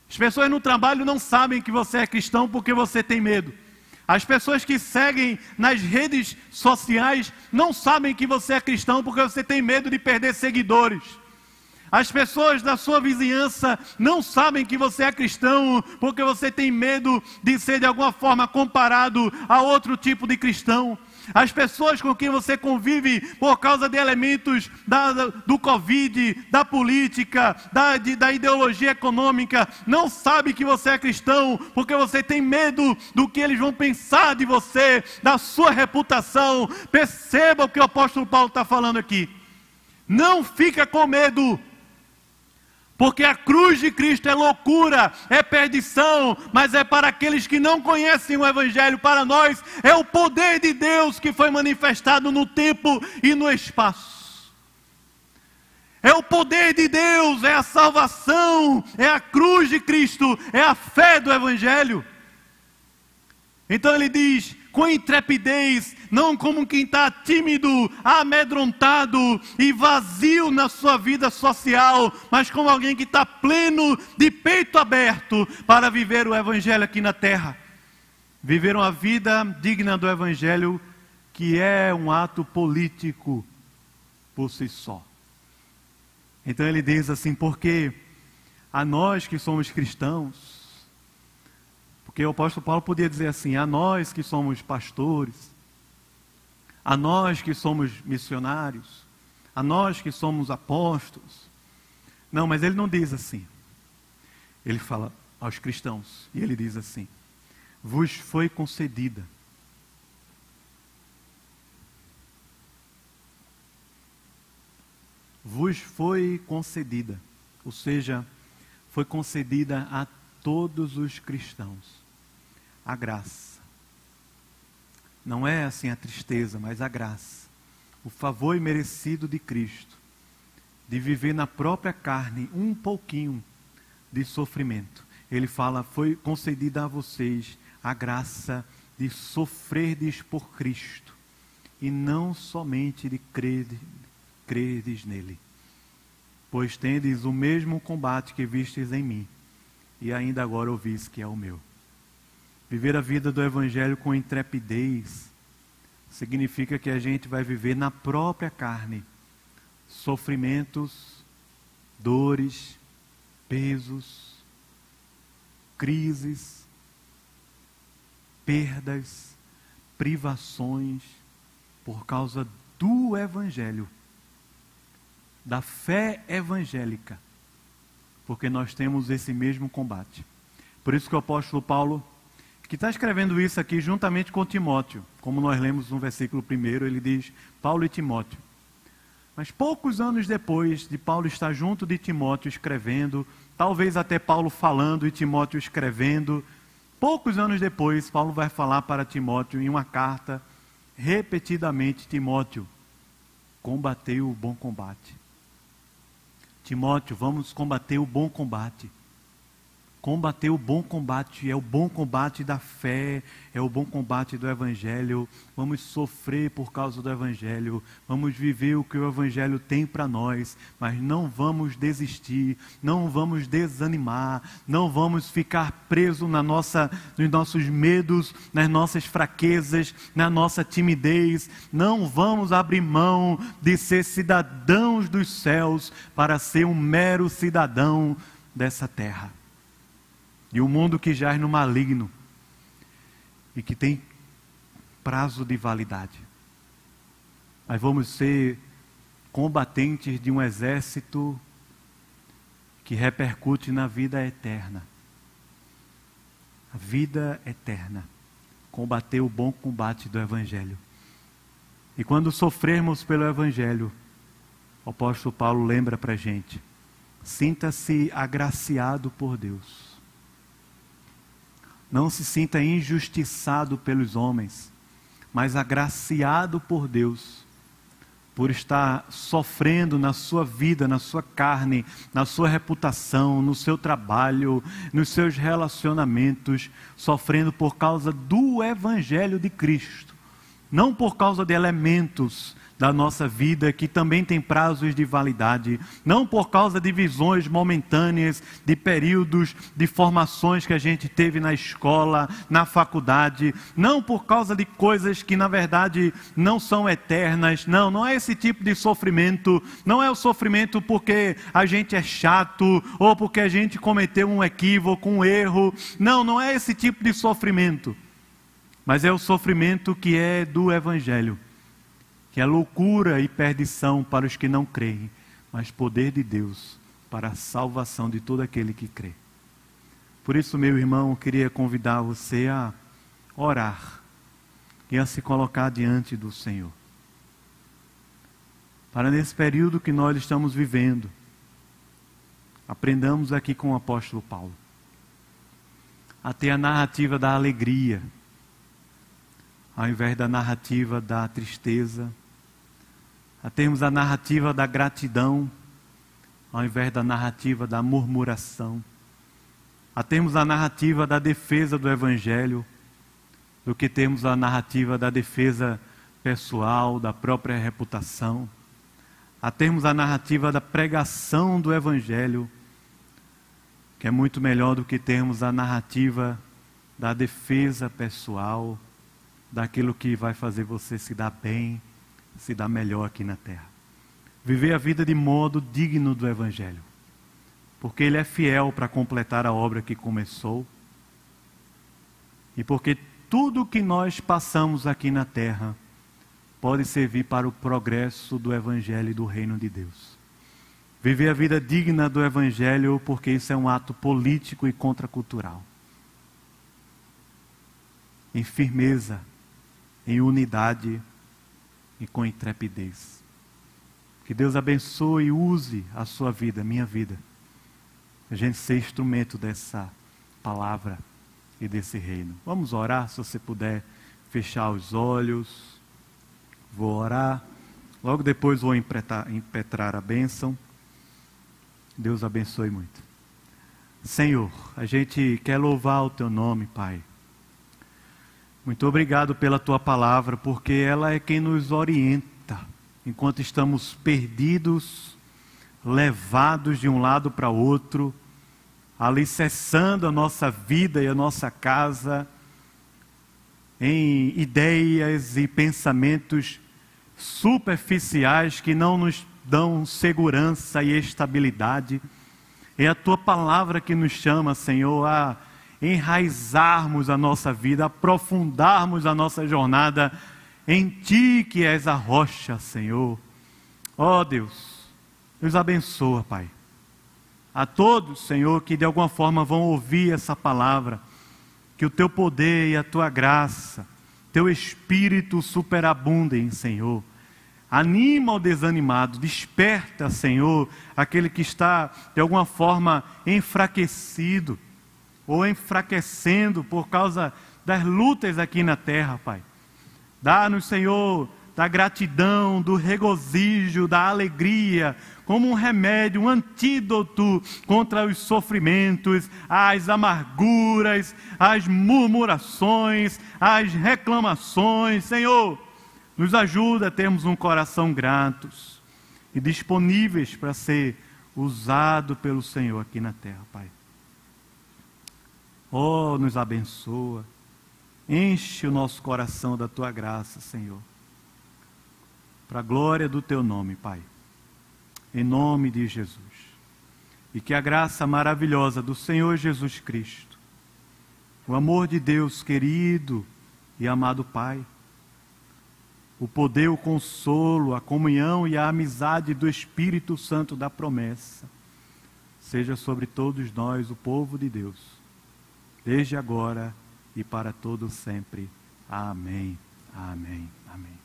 As pessoas no trabalho não sabem que você é cristão porque você tem medo. As pessoas que seguem nas redes sociais não sabem que você é cristão porque você tem medo de perder seguidores. As pessoas da sua vizinhança não sabem que você é cristão porque você tem medo de ser de alguma forma comparado a outro tipo de cristão. As pessoas com quem você convive por causa de elementos da, do Covid, da política, da, de, da ideologia econômica, não sabem que você é cristão, porque você tem medo do que eles vão pensar de você, da sua reputação. Perceba o que o apóstolo Paulo está falando aqui. Não fica com medo porque a cruz de Cristo é loucura, é perdição, mas é para aqueles que não conhecem o Evangelho. Para nós, é o poder de Deus que foi manifestado no tempo e no espaço. É o poder de Deus, é a salvação, é a cruz de Cristo, é a fé do Evangelho. Então ele diz: com intrepidez, não como quem está tímido, amedrontado e vazio na sua vida social, mas como alguém que está pleno, de peito aberto, para viver o Evangelho aqui na terra. Viver uma vida digna do Evangelho, que é um ato político por si só. Então ele diz assim: porque a nós que somos cristãos, porque o apóstolo Paulo podia dizer assim: a nós que somos pastores, a nós que somos missionários, a nós que somos apóstolos. Não, mas ele não diz assim. Ele fala aos cristãos, e ele diz assim: vos foi concedida. Vos foi concedida, ou seja, foi concedida a todos os cristãos a graça. Não é assim a tristeza, mas a graça. O favor imerecido de Cristo de viver na própria carne um pouquinho de sofrimento. Ele fala: foi concedida a vocês a graça de sofrerdes por Cristo e não somente de crerdes nele. Pois tendes o mesmo combate que vistes em mim, e ainda agora ouvis que é o meu. Viver a vida do Evangelho com intrepidez significa que a gente vai viver na própria carne sofrimentos, dores, pesos, crises, perdas, privações por causa do Evangelho, da fé evangélica, porque nós temos esse mesmo combate. Por isso que o apóstolo Paulo que está escrevendo isso aqui juntamente com Timóteo. Como nós lemos no versículo primeiro, ele diz Paulo e Timóteo. Mas poucos anos depois de Paulo estar junto de Timóteo escrevendo, talvez até Paulo falando e Timóteo escrevendo, poucos anos depois, Paulo vai falar para Timóteo em uma carta, repetidamente: Timóteo, combateu o bom combate, Timóteo, vamos combater o bom combate combater o bom combate, é o bom combate da fé, é o bom combate do Evangelho. Vamos sofrer por causa do Evangelho, vamos viver o que o Evangelho tem para nós, mas não vamos desistir, não vamos desanimar, não vamos ficar presos na nossa, nos nossos medos, nas nossas fraquezas, na nossa timidez. Não vamos abrir mão de ser cidadãos dos céus para ser um mero cidadão dessa terra. E o mundo que jaz no maligno e que tem prazo de validade. Mas vamos ser combatentes de um exército que repercute na vida eterna. A vida eterna. Combater o bom combate do Evangelho. E quando sofrermos pelo Evangelho, o apóstolo Paulo lembra para a gente: sinta-se agraciado por Deus não se sinta injustiçado pelos homens, mas agraciado por Deus, por estar sofrendo na sua vida, na sua carne, na sua reputação, no seu trabalho, nos seus relacionamentos, sofrendo por causa do Evangelho de Cristo, não por causa de elementos da nossa vida que também tem prazos de validade, não por causa de visões momentâneas, de períodos de formações que a gente teve na escola, na faculdade, não por causa de coisas que na verdade não são eternas, não, não é esse tipo de sofrimento, não é o sofrimento porque a gente é chato ou porque a gente cometeu um equívoco, um erro, não, não é esse tipo de sofrimento, mas é o sofrimento que é do Evangelho que é loucura e perdição para os que não creem, mas poder de Deus para a salvação de todo aquele que crê. Por isso, meu irmão, eu queria convidar você a orar e a se colocar diante do Senhor. Para nesse período que nós estamos vivendo, aprendamos aqui com o apóstolo Paulo a ter a narrativa da alegria, ao invés da narrativa da tristeza, a termos a narrativa da gratidão, ao invés da narrativa da murmuração, a termos a narrativa da defesa do Evangelho, do que termos a narrativa da defesa pessoal, da própria reputação, a termos a narrativa da pregação do Evangelho, que é muito melhor do que termos a narrativa da defesa pessoal, daquilo que vai fazer você se dar bem se dá melhor aqui na terra. Viver a vida de modo digno do Evangelho. Porque Ele é fiel para completar a obra que começou. E porque tudo que nós passamos aqui na terra pode servir para o progresso do Evangelho e do reino de Deus. Viver a vida digna do Evangelho, porque isso é um ato político e contracultural. Em firmeza, em unidade e com intrepidez. Que Deus abençoe e use a sua vida, minha vida. A gente ser instrumento dessa palavra e desse reino. Vamos orar, se você puder fechar os olhos. Vou orar. Logo depois vou impetrar a bênção. Deus abençoe muito. Senhor, a gente quer louvar o teu nome, Pai. Muito obrigado pela tua palavra, porque ela é quem nos orienta enquanto estamos perdidos, levados de um lado para outro, alicerçando a nossa vida e a nossa casa em ideias e pensamentos superficiais que não nos dão segurança e estabilidade. É a tua palavra que nos chama, Senhor, a enraizarmos a nossa vida, aprofundarmos a nossa jornada em Ti que és a rocha, Senhor. Ó oh, Deus, nos abençoa, Pai. A todos, Senhor, que de alguma forma vão ouvir essa palavra, que o Teu poder e a Tua graça, Teu Espírito superabundem, Senhor. Anima o desanimado, desperta, Senhor, aquele que está de alguma forma enfraquecido ou enfraquecendo por causa das lutas aqui na terra, Pai. Dá-nos, Senhor, da gratidão, do regozijo, da alegria, como um remédio, um antídoto contra os sofrimentos, as amarguras, as murmurações, as reclamações. Senhor, nos ajuda a termos um coração gratos e disponíveis para ser usado pelo Senhor aqui na terra, Pai. Oh, nos abençoa. Enche o nosso coração da tua graça, Senhor. Para a glória do teu nome, Pai. Em nome de Jesus. E que a graça maravilhosa do Senhor Jesus Cristo, o amor de Deus querido e amado Pai, o poder, o consolo, a comunhão e a amizade do Espírito Santo da promessa, seja sobre todos nós, o povo de Deus, desde agora e para todo sempre. Amém. Amém. Amém.